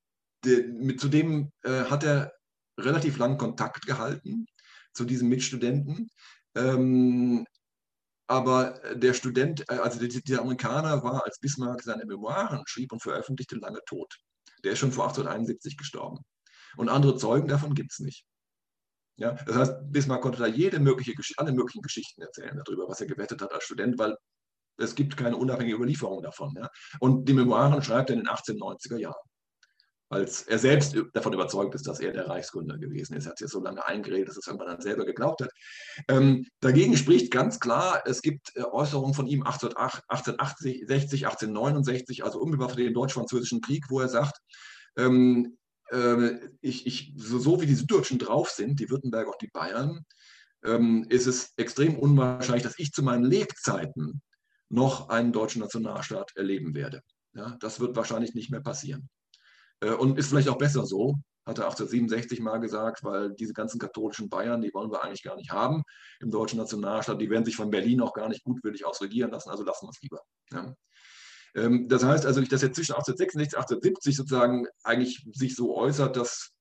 de, mit, zudem äh, hat er relativ lang Kontakt gehalten zu diesem Mitstudenten. Ähm, aber äh, der Student, äh, also der, Amerikaner war, als Bismarck seine Memoiren schrieb und veröffentlichte, lange tot. Der ist schon vor 1871 gestorben. Und andere Zeugen davon gibt es nicht. Ja, das heißt, Bismarck konnte da jede mögliche, alle möglichen Geschichten erzählen darüber, was er gewettet hat als Student, weil es gibt keine unabhängige Überlieferung davon. Ja. Und die Memoiren schreibt er in den 1890er Jahren als er selbst davon überzeugt ist, dass er der Reichsgründer gewesen ist. Er hat sich so lange eingeredet, dass er es irgendwann dann selber geglaubt hat. Ähm, dagegen spricht ganz klar, es gibt äh, Äußerungen von ihm 1868, 1869, also unmittelbar vor dem Deutsch-Französischen Krieg, wo er sagt, ähm, äh, ich, ich, so, so, wie die Süddeutschen drauf sind, die Württemberger und die Bayern, ähm, ist es extrem unwahrscheinlich, dass ich zu meinen Lebzeiten noch einen deutschen Nationalstaat erleben werde. Ja, das wird wahrscheinlich nicht mehr passieren. Äh, und ist vielleicht auch besser so, hat er 1867 mal gesagt, weil diese ganzen katholischen Bayern, die wollen wir eigentlich gar nicht haben im deutschen Nationalstaat. Die werden sich von Berlin auch gar nicht gutwillig ausregieren lassen, also lassen wir es lieber. Ja. Ähm, das heißt also, dass er zwischen 1866 und 1870 sozusagen eigentlich sich so äußert, dass,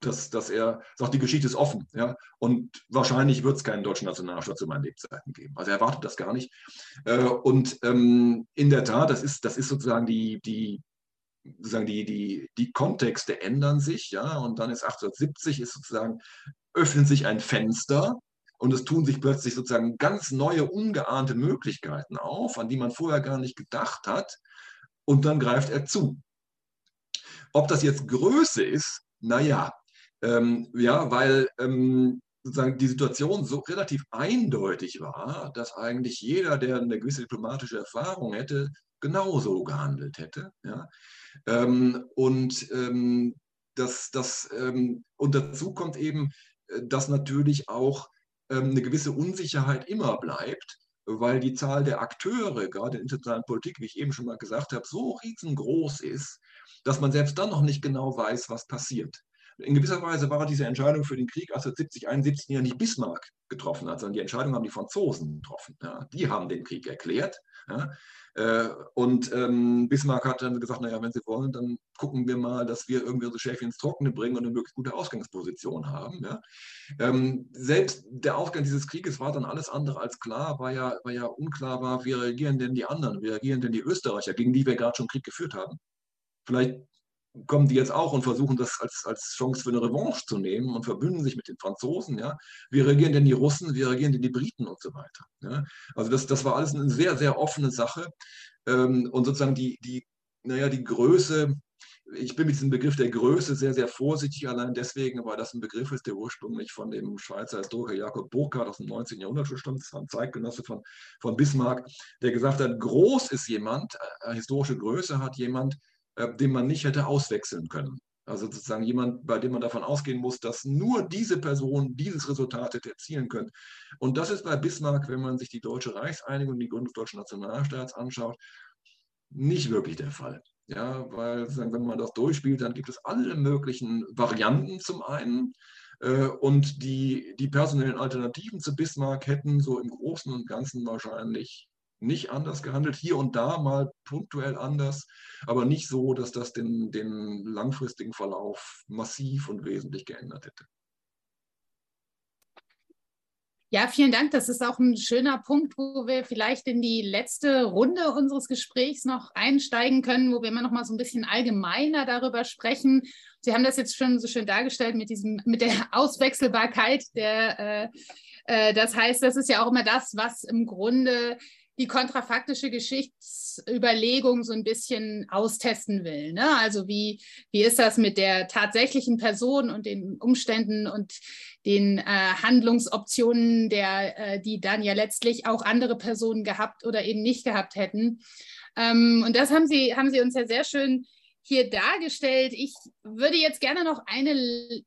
dass, dass er sagt, die Geschichte ist offen. Ja? Und wahrscheinlich wird es keinen deutschen Nationalstaat zu meinen Lebzeiten geben. Also er erwartet das gar nicht. Äh, und ähm, in der Tat, das ist, das ist sozusagen die, die, sozusagen die, die, die Kontexte ändern sich, ja, und dann ist 1870 ist sozusagen, öffnet sich ein Fenster und es tun sich plötzlich sozusagen ganz neue, ungeahnte Möglichkeiten auf, an die man vorher gar nicht gedacht hat, und dann greift er zu. Ob das jetzt Größe ist, naja, ähm, ja, weil ähm, sozusagen die Situation so relativ eindeutig war, dass eigentlich jeder, der eine gewisse diplomatische Erfahrung hätte, genauso gehandelt hätte. Ja. Ähm, und, ähm, das, das, ähm, und dazu kommt eben, äh, dass natürlich auch ähm, eine gewisse Unsicherheit immer bleibt, weil die Zahl der Akteure, gerade in der internationalen Politik, wie ich eben schon mal gesagt habe, so riesengroß ist, dass man selbst dann noch nicht genau weiß, was passiert. In gewisser Weise war diese Entscheidung für den Krieg 1870, 71 ja nicht Bismarck getroffen hat, sondern die Entscheidung haben die Franzosen getroffen. Ja. Die haben den Krieg erklärt. Ja. Äh, und ähm, Bismarck hat dann gesagt, naja, wenn Sie wollen, dann gucken wir mal, dass wir irgendwie unsere Schäfchen ins Trockene bringen und eine möglichst gute Ausgangsposition haben. Ja. Ähm, selbst der Ausgang dieses Krieges war dann alles andere als klar, weil ja, weil ja unklar war, wie reagieren denn die anderen, wie reagieren denn die Österreicher, gegen die wir gerade schon Krieg geführt haben. Vielleicht kommen die jetzt auch und versuchen das als, als Chance für eine Revanche zu nehmen und verbünden sich mit den Franzosen. Ja? Wie reagieren denn die Russen, wie reagieren denn die Briten und so weiter. Ja? Also das, das war alles eine sehr, sehr offene Sache. Ähm, und sozusagen die, die, naja, die Größe ich bin mit diesem Begriff der Größe sehr, sehr vorsichtig, allein deswegen, weil das ein Begriff ist, der ursprünglich von dem Schweizer Historiker Jakob Burckhardt aus dem 19. Jahrhundert stammt, ein Zeitgenosse von, von Bismarck, der gesagt hat, groß ist jemand, äh, historische Größe hat jemand, äh, den man nicht hätte auswechseln können. Also sozusagen jemand, bei dem man davon ausgehen muss, dass nur diese Person dieses Resultat hätte erzielen können. Und das ist bei Bismarck, wenn man sich die deutsche Reichseinigung und die Gründung des deutschen Nationalstaats anschaut, nicht wirklich der Fall. Ja, weil wenn man das durchspielt, dann gibt es alle möglichen Varianten zum einen. Äh, und die, die personellen Alternativen zu Bismarck hätten so im Großen und Ganzen wahrscheinlich nicht anders gehandelt, hier und da mal punktuell anders, aber nicht so, dass das den, den langfristigen Verlauf massiv und wesentlich geändert hätte. Ja, vielen Dank. Das ist auch ein schöner Punkt, wo wir vielleicht in die letzte Runde unseres Gesprächs noch einsteigen können, wo wir immer noch mal so ein bisschen allgemeiner darüber sprechen. Sie haben das jetzt schon so schön dargestellt mit diesem, mit der Auswechselbarkeit der äh, äh das heißt, das ist ja auch immer das, was im Grunde die kontrafaktische Geschichtsüberlegung so ein bisschen austesten will. Ne? Also wie, wie ist das mit der tatsächlichen Person und den Umständen und den äh, Handlungsoptionen, der, äh, die dann ja letztlich auch andere Personen gehabt oder eben nicht gehabt hätten. Ähm, und das haben Sie, haben Sie uns ja sehr schön hier dargestellt. Ich würde jetzt gerne noch eine,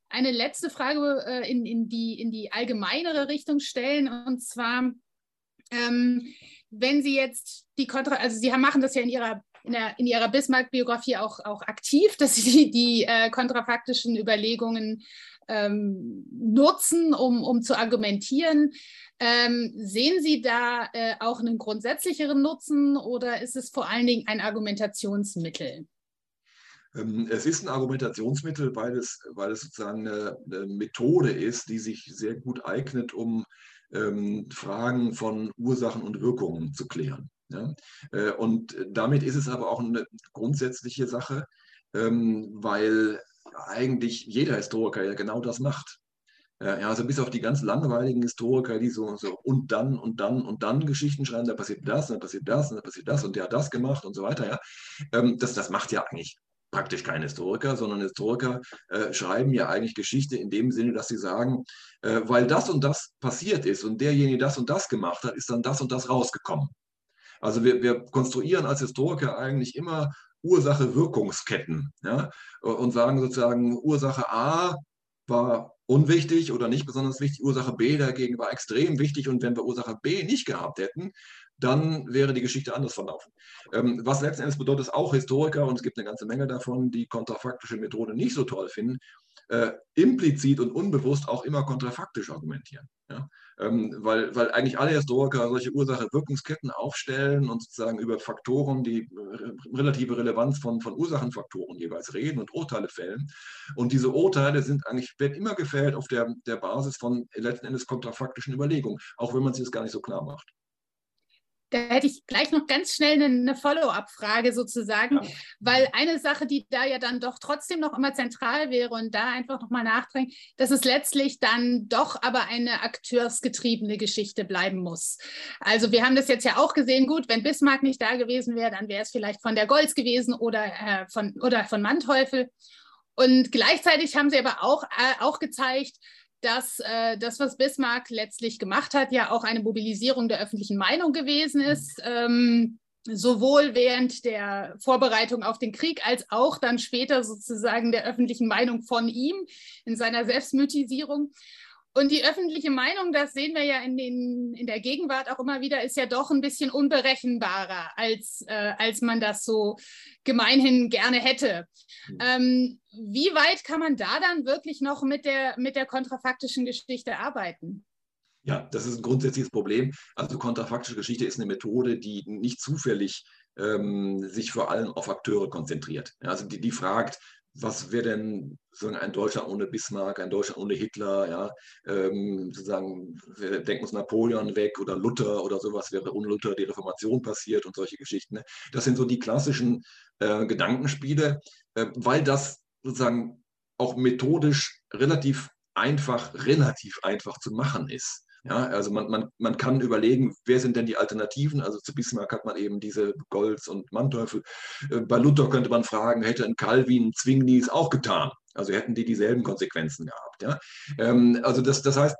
eine letzte Frage äh, in, in, die, in die allgemeinere Richtung stellen. Und zwar, ähm, wenn Sie jetzt die Kontra, also Sie machen das ja in Ihrer in, der, in ihrer Bismarck-Biografie auch, auch aktiv, dass sie die, die äh, kontrafaktischen Überlegungen ähm, nutzen, um, um zu argumentieren. Ähm, sehen Sie da äh, auch einen grundsätzlicheren Nutzen oder ist es vor allen Dingen ein Argumentationsmittel? Ähm, es ist ein Argumentationsmittel, weil es, weil es sozusagen eine, eine Methode ist, die sich sehr gut eignet, um ähm, Fragen von Ursachen und Wirkungen zu klären. Ja? Äh, und damit ist es aber auch eine grundsätzliche Sache, ähm, weil eigentlich jeder Historiker ja genau das macht. Ja, also bis auf die ganz langweiligen Historiker, die so, so und dann und dann und dann Geschichten schreiben, da passiert das, da passiert das, da passiert das und der hat das gemacht und so weiter. Ja, ähm, das, das macht ja eigentlich praktisch kein Historiker, sondern Historiker äh, schreiben ja eigentlich Geschichte in dem Sinne, dass sie sagen, äh, weil das und das passiert ist und derjenige das und das gemacht hat, ist dann das und das rausgekommen. Also wir, wir konstruieren als Historiker eigentlich immer Ursache-Wirkungsketten ja, und sagen sozusagen, Ursache A war unwichtig oder nicht besonders wichtig, Ursache B dagegen war extrem wichtig und wenn wir Ursache B nicht gehabt hätten, dann wäre die Geschichte anders verlaufen. Ähm, was letzten Endes bedeutet, dass auch Historiker, und es gibt eine ganze Menge davon, die kontrafaktische Methode nicht so toll finden, äh, implizit und unbewusst auch immer kontrafaktisch argumentieren. Ja? Ähm, weil, weil eigentlich alle Historiker solche Ursache-Wirkungsketten aufstellen und sozusagen über Faktoren, die äh, relative Relevanz von, von Ursachenfaktoren jeweils reden und Urteile fällen. Und diese Urteile sind eigentlich, werden immer gefällt auf der, der Basis von letzten Endes kontrafaktischen Überlegungen, auch wenn man sich das gar nicht so klar macht. Da hätte ich gleich noch ganz schnell eine, Follow-up-Frage sozusagen, ja. weil eine Sache, die da ja dann doch trotzdem noch immer zentral wäre und da einfach nochmal nachdrängen, dass es letztlich dann doch aber eine akteursgetriebene Geschichte bleiben muss. Also wir haben das jetzt ja auch gesehen, gut, wenn Bismarck nicht da gewesen wäre, dann wäre es vielleicht von der Goltz gewesen oder, äh, von, oder von Manteuffel. Und gleichzeitig haben sie aber auch, äh, auch gezeigt, dass äh, das, was Bismarck letztlich gemacht hat, ja auch eine Mobilisierung der öffentlichen Meinung gewesen ist. Ähm, sowohl während der Vorbereitung auf den Krieg als auch dann später sozusagen der öffentlichen Meinung von ihm in seiner Selbstmythisierung. Und die öffentliche Meinung, das sehen wir ja in, den, in der Gegenwart auch immer wieder, ist ja doch ein bisschen unberechenbarer, als, äh, als man das so gemeinhin gerne hätte. Ähm, wie weit kann man da dann wirklich noch mit der, mit der kontrafaktischen Geschichte arbeiten? Ja, das ist ein grundsätzliches Problem. Also kontrafaktische Geschichte ist eine Methode, die nicht zufällig ähm, sich vor allem auf Akteure konzentriert. Also die, die fragt, was wäre denn so ein Deutschland ohne Bismarck, ein Deutschland ohne Hitler, ja, ähm, sozusagen, wir denken uns Napoleon weg oder Luther oder sowas, wäre ohne Luther die Reformation passiert und solche Geschichten. Ne? Das sind so die klassischen äh, Gedankenspiele, äh, weil das sozusagen auch methodisch relativ einfach, relativ einfach zu machen ist. Ja, also man, man, man kann überlegen, wer sind denn die Alternativen? Also zu Bismarck hat man eben diese Golds und Manteuffel. Äh, bei Luther könnte man fragen, hätte ein Calvin Zwingli auch getan? Also hätten die dieselben Konsequenzen gehabt. Ja? Ähm, also das, das heißt,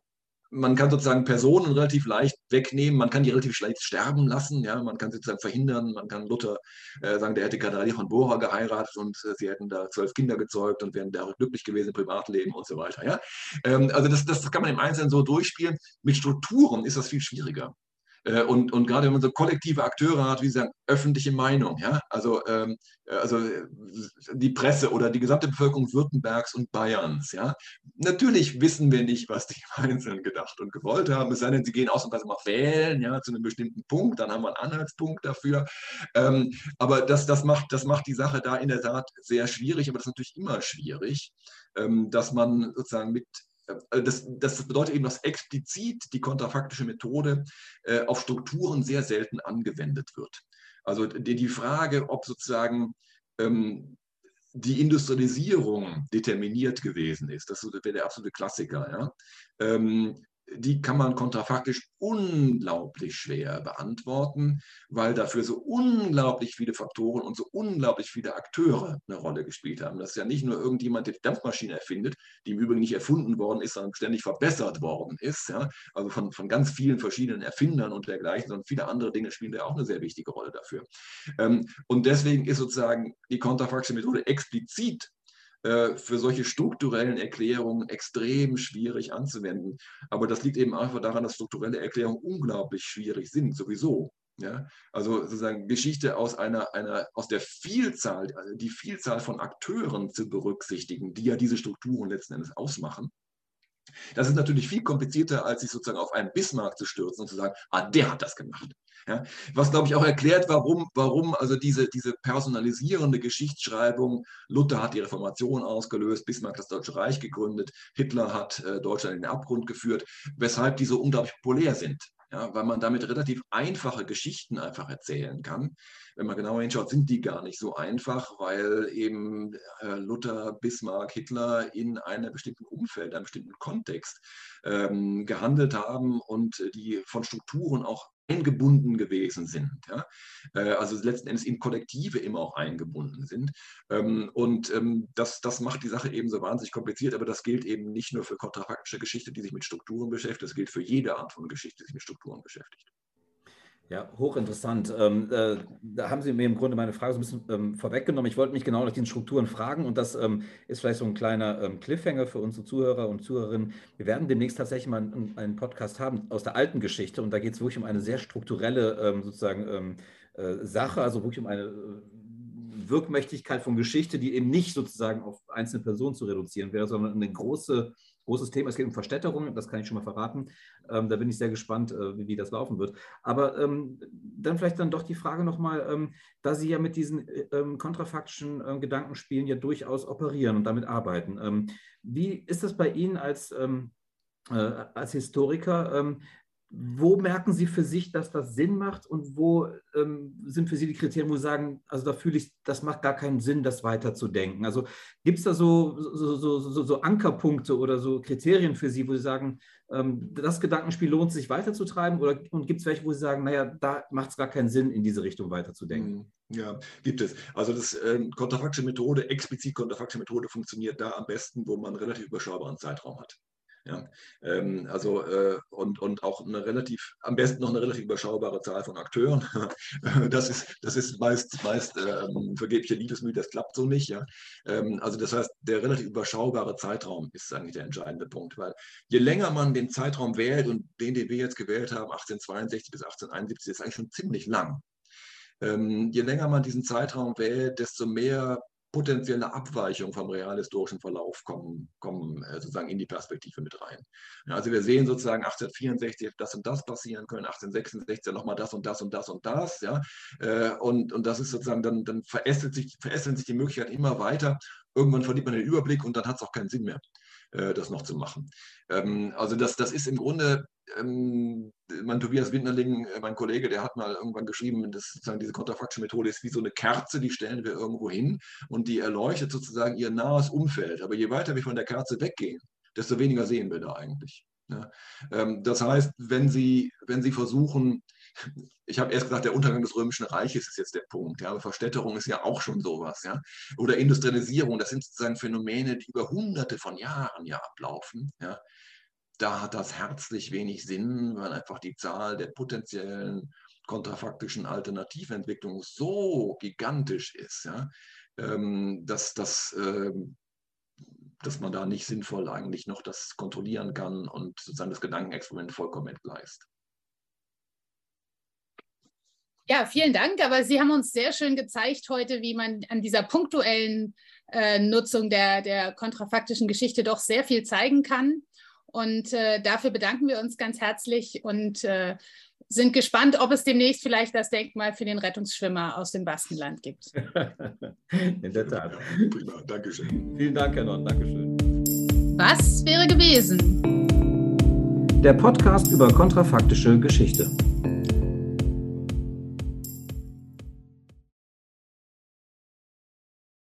man kann sozusagen Personen relativ leicht wegnehmen, man kann die relativ leicht sterben lassen, ja, man kann sie sozusagen verhindern, man kann Luther äh, sagen, der hätte Katharina von Bora geheiratet und äh, sie hätten da zwölf Kinder gezeugt und wären da glücklich gewesen im Privatleben und so weiter, ja. Ähm, also das, das kann man im Einzelnen so durchspielen. Mit Strukturen ist das viel schwieriger. Äh, und, und gerade wenn man so kollektive Akteure hat, wie Sie sagen, öffentliche Meinung, ja, also, ähm, also äh, die Presse oder die gesamte Bevölkerung Württembergs und Bayerns, ja, natürlich wissen wir nicht, was die Einzelnen gedacht und gewollt haben, es sei denn, sie gehen ausnahmsweise mal wählen, ja, zu einem bestimmten Punkt, dann haben wir einen Anhaltspunkt dafür. Ähm, aber das, das, macht, das macht die Sache da in der Tat sehr schwierig, aber das ist natürlich immer schwierig, ähm, dass man sozusagen mit äh, das, das, bedeutet eben, dass explizit die kontrafaktische Methode äh, auf Strukturen sehr selten angewendet wird. Also die, die Frage, ob sozusagen ähm, die Industrialisierung determiniert gewesen ist, das wäre der absolute Klassiker. Ja? Ähm, die kann man kontrafaktisch unglaublich schwer beantworten, weil dafür so unglaublich viele Faktoren und so unglaublich viele Akteure eine Rolle gespielt haben. Das ist ja nicht nur irgendjemand, der die Dampfmaschine erfindet, die im Übrigen nicht erfunden worden ist, sondern ständig verbessert worden ist. Ja? Also von, von ganz vielen verschiedenen Erfindern und dergleichen, sondern viele andere Dinge spielen da auch eine sehr wichtige Rolle dafür. Ähm, und deswegen ist sozusagen die kontrafaktische Methode explizit äh, für solche strukturellen Erklärungen extrem schwierig anzuwenden. Aber das liegt eben einfach daran, dass strukturelle Erklärungen unglaublich schwierig sind, sowieso. Ja, also sozusagen Geschichte aus einer, einer, aus der Vielzahl, also die Vielzahl von Akteuren zu berücksichtigen, die ja diese Strukturen letzten Endes ausmachen. Das ist natürlich viel komplizierter, als sich sozusagen auf einen Bismarck zu stürzen und zu sagen, ah, der hat das gemacht. Ja, was, glaube ich, auch erklärt, warum, warum also diese, diese personalisierende Geschichtsschreibung, Luther hat die Reformation ausgelöst, Bismarck das Deutsche Reich gegründet, Hitler hat äh, Deutschland in den Abgrund geführt, weshalb die so unglaublich populär sind. Ja, weil man damit relativ einfache Geschichten einfach erzählen kann. Wenn man genauer hinschaut, sind die gar nicht so einfach, weil eben äh, Luther, Bismarck, Hitler in einem bestimmten Umfeld, einem bestimmten Kontext ähm, gehandelt haben und die von Strukturen auch eingebunden gewesen sind. Ja? Äh, also letzten Endes in Kollektive immer auch eingebunden sind. Ähm, und ähm, das, das macht die Sache eben so wahnsinnig kompliziert, aber das gilt eben nicht nur für kontrafaktische Geschichte, die sich mit Strukturen beschäftigt, das gilt für jede Art von Geschichte, die sich mit Strukturen beschäftigt. Ja, hochinteressant. Ähm, äh, da haben Sie mir im Grunde meine Frage so ein bisschen ähm, vorweggenommen. Ich wollte mich genau nach diesen Strukturen fragen und das ähm, ist vielleicht so ein kleiner ähm, Cliffhanger für unsere Zuhörer und Zuhörerinnen. Wir werden demnächst tatsächlich mal einen, einen Podcast haben aus der alten Geschichte und da geht es wirklich um eine sehr strukturelle ähm, sozusagen ähm, äh, Sache, also wirklich um eine äh, Wirkmächtigkeit von Geschichte, die eben nicht sozusagen auf einzelne Personen zu reduzieren wäre, sondern eine große großes Thema. Es geht um Verstädterung, das kann ich schon mal verraten. Ähm, da bin ich sehr gespannt, äh, wie, wie, das laufen wird. Aber ähm, dann vielleicht dann doch die Frage nochmal, ähm, da Sie ja mit diesen äh, ähm, kontrafaktischen äh, Gedankenspielen ja durchaus operieren und damit arbeiten. Ähm, wie ist das bei Ihnen als, ähm, äh, als Historiker? Wo merken Sie für sich, dass das Sinn macht und wo ähm, sind für Sie die Kriterien, wo Sie sagen, also da fühle ich, das macht gar keinen Sinn, das weiterzudenken? Also gibt es da so, so, so, so, Ankerpunkte oder so Kriterien für Sie, wo Sie sagen, ähm, das Gedankenspiel lohnt sich weiterzutreiben oder und gibt es welche, wo Sie sagen, naja, da macht es gar keinen Sinn, in diese Richtung weiterzudenken? Mhm. Ja, gibt es. Also das äh, kontrafaktische Methode, explizit kontrafaktische Methode funktioniert da am besten, wo man einen relativ überschaubaren Zeitraum hat. Ja, ähm, also äh, und, und auch eine relativ, am besten noch eine relativ überschaubare Zahl von Akteuren. das ist, das ist meist, meist ähm, vergebliche Liebesmühe, das klappt so nicht. Ja? Ähm, also das heißt, der relativ überschaubare Zeitraum ist eigentlich der entscheidende Punkt, weil je länger man den Zeitraum wählt und den, den wir jetzt gewählt haben, 1862 bis 1871, ist eigentlich schon ziemlich lang. Ähm, je länger man diesen Zeitraum wählt, desto mehr potenzielle Abweichungen vom realhistorischen Verlauf kommen, kommen äh, sozusagen in die Perspektive mit rein. also wir sehen sozusagen 1864 das und das passieren können, 1866 nochmal das und das und das und das, ja, äh, und, und das ist sozusagen, dann, dann verästelt sich, verästelt sich die Möglichkeit immer weiter, irgendwann verliert man den Überblick und dann hat es auch keinen Sinn mehr, äh, das noch zu machen. Ähm, also das, das ist im Grunde ähm, mein Tobias Winterling, äh, mein Kollege, der hat mal irgendwann geschrieben, dass sozusagen diese kontrafaktische Methode ist wie so eine Kerze, die stellen wir irgendwo hin und die erleuchtet sozusagen ihr nahes Umfeld. Aber je weiter wir von der Kerze weggehen, desto weniger sehen wir da eigentlich. Ja. Ähm, das heißt, wenn Sie, wenn Sie versuchen, ich habe erst gesagt, der Untergang des Römischen Reiches ist jetzt der Punkt. Ja, aber Verstädterung ist ja auch schon sowas. Ja? Oder Industrialisierung, das sind sozusagen Phänomene, die über hunderte von Jahren ja ablaufen. Ja? Da hat das herzlich wenig Sinn, weil einfach die Zahl der potenziellen kontrafaktischen Alternativentwicklungen so gigantisch ist, ja? Ähm, dass, dass, ähm, dass man da nicht sinnvoll eigentlich noch das kontrollieren kann und sozusagen das Gedankenexperiment vollkommen entgleist. Ja, vielen Dank. Aber Sie haben uns sehr schön gezeigt heute, wie man an dieser punktuellen äh, Nutzung der, der kontrafaktischen Geschichte doch sehr viel zeigen kann. Und äh, dafür bedanken wir uns ganz herzlich und äh, sind gespannt, ob es demnächst vielleicht das Denkmal für den Rettungsschwimmer aus dem Baskenland gibt. In der Tat. Ja, prima, Dankeschön. Vielen Dank, Herr Non, Dankeschön. Was wäre gewesen? Der Podcast über kontrafaktische Geschichte.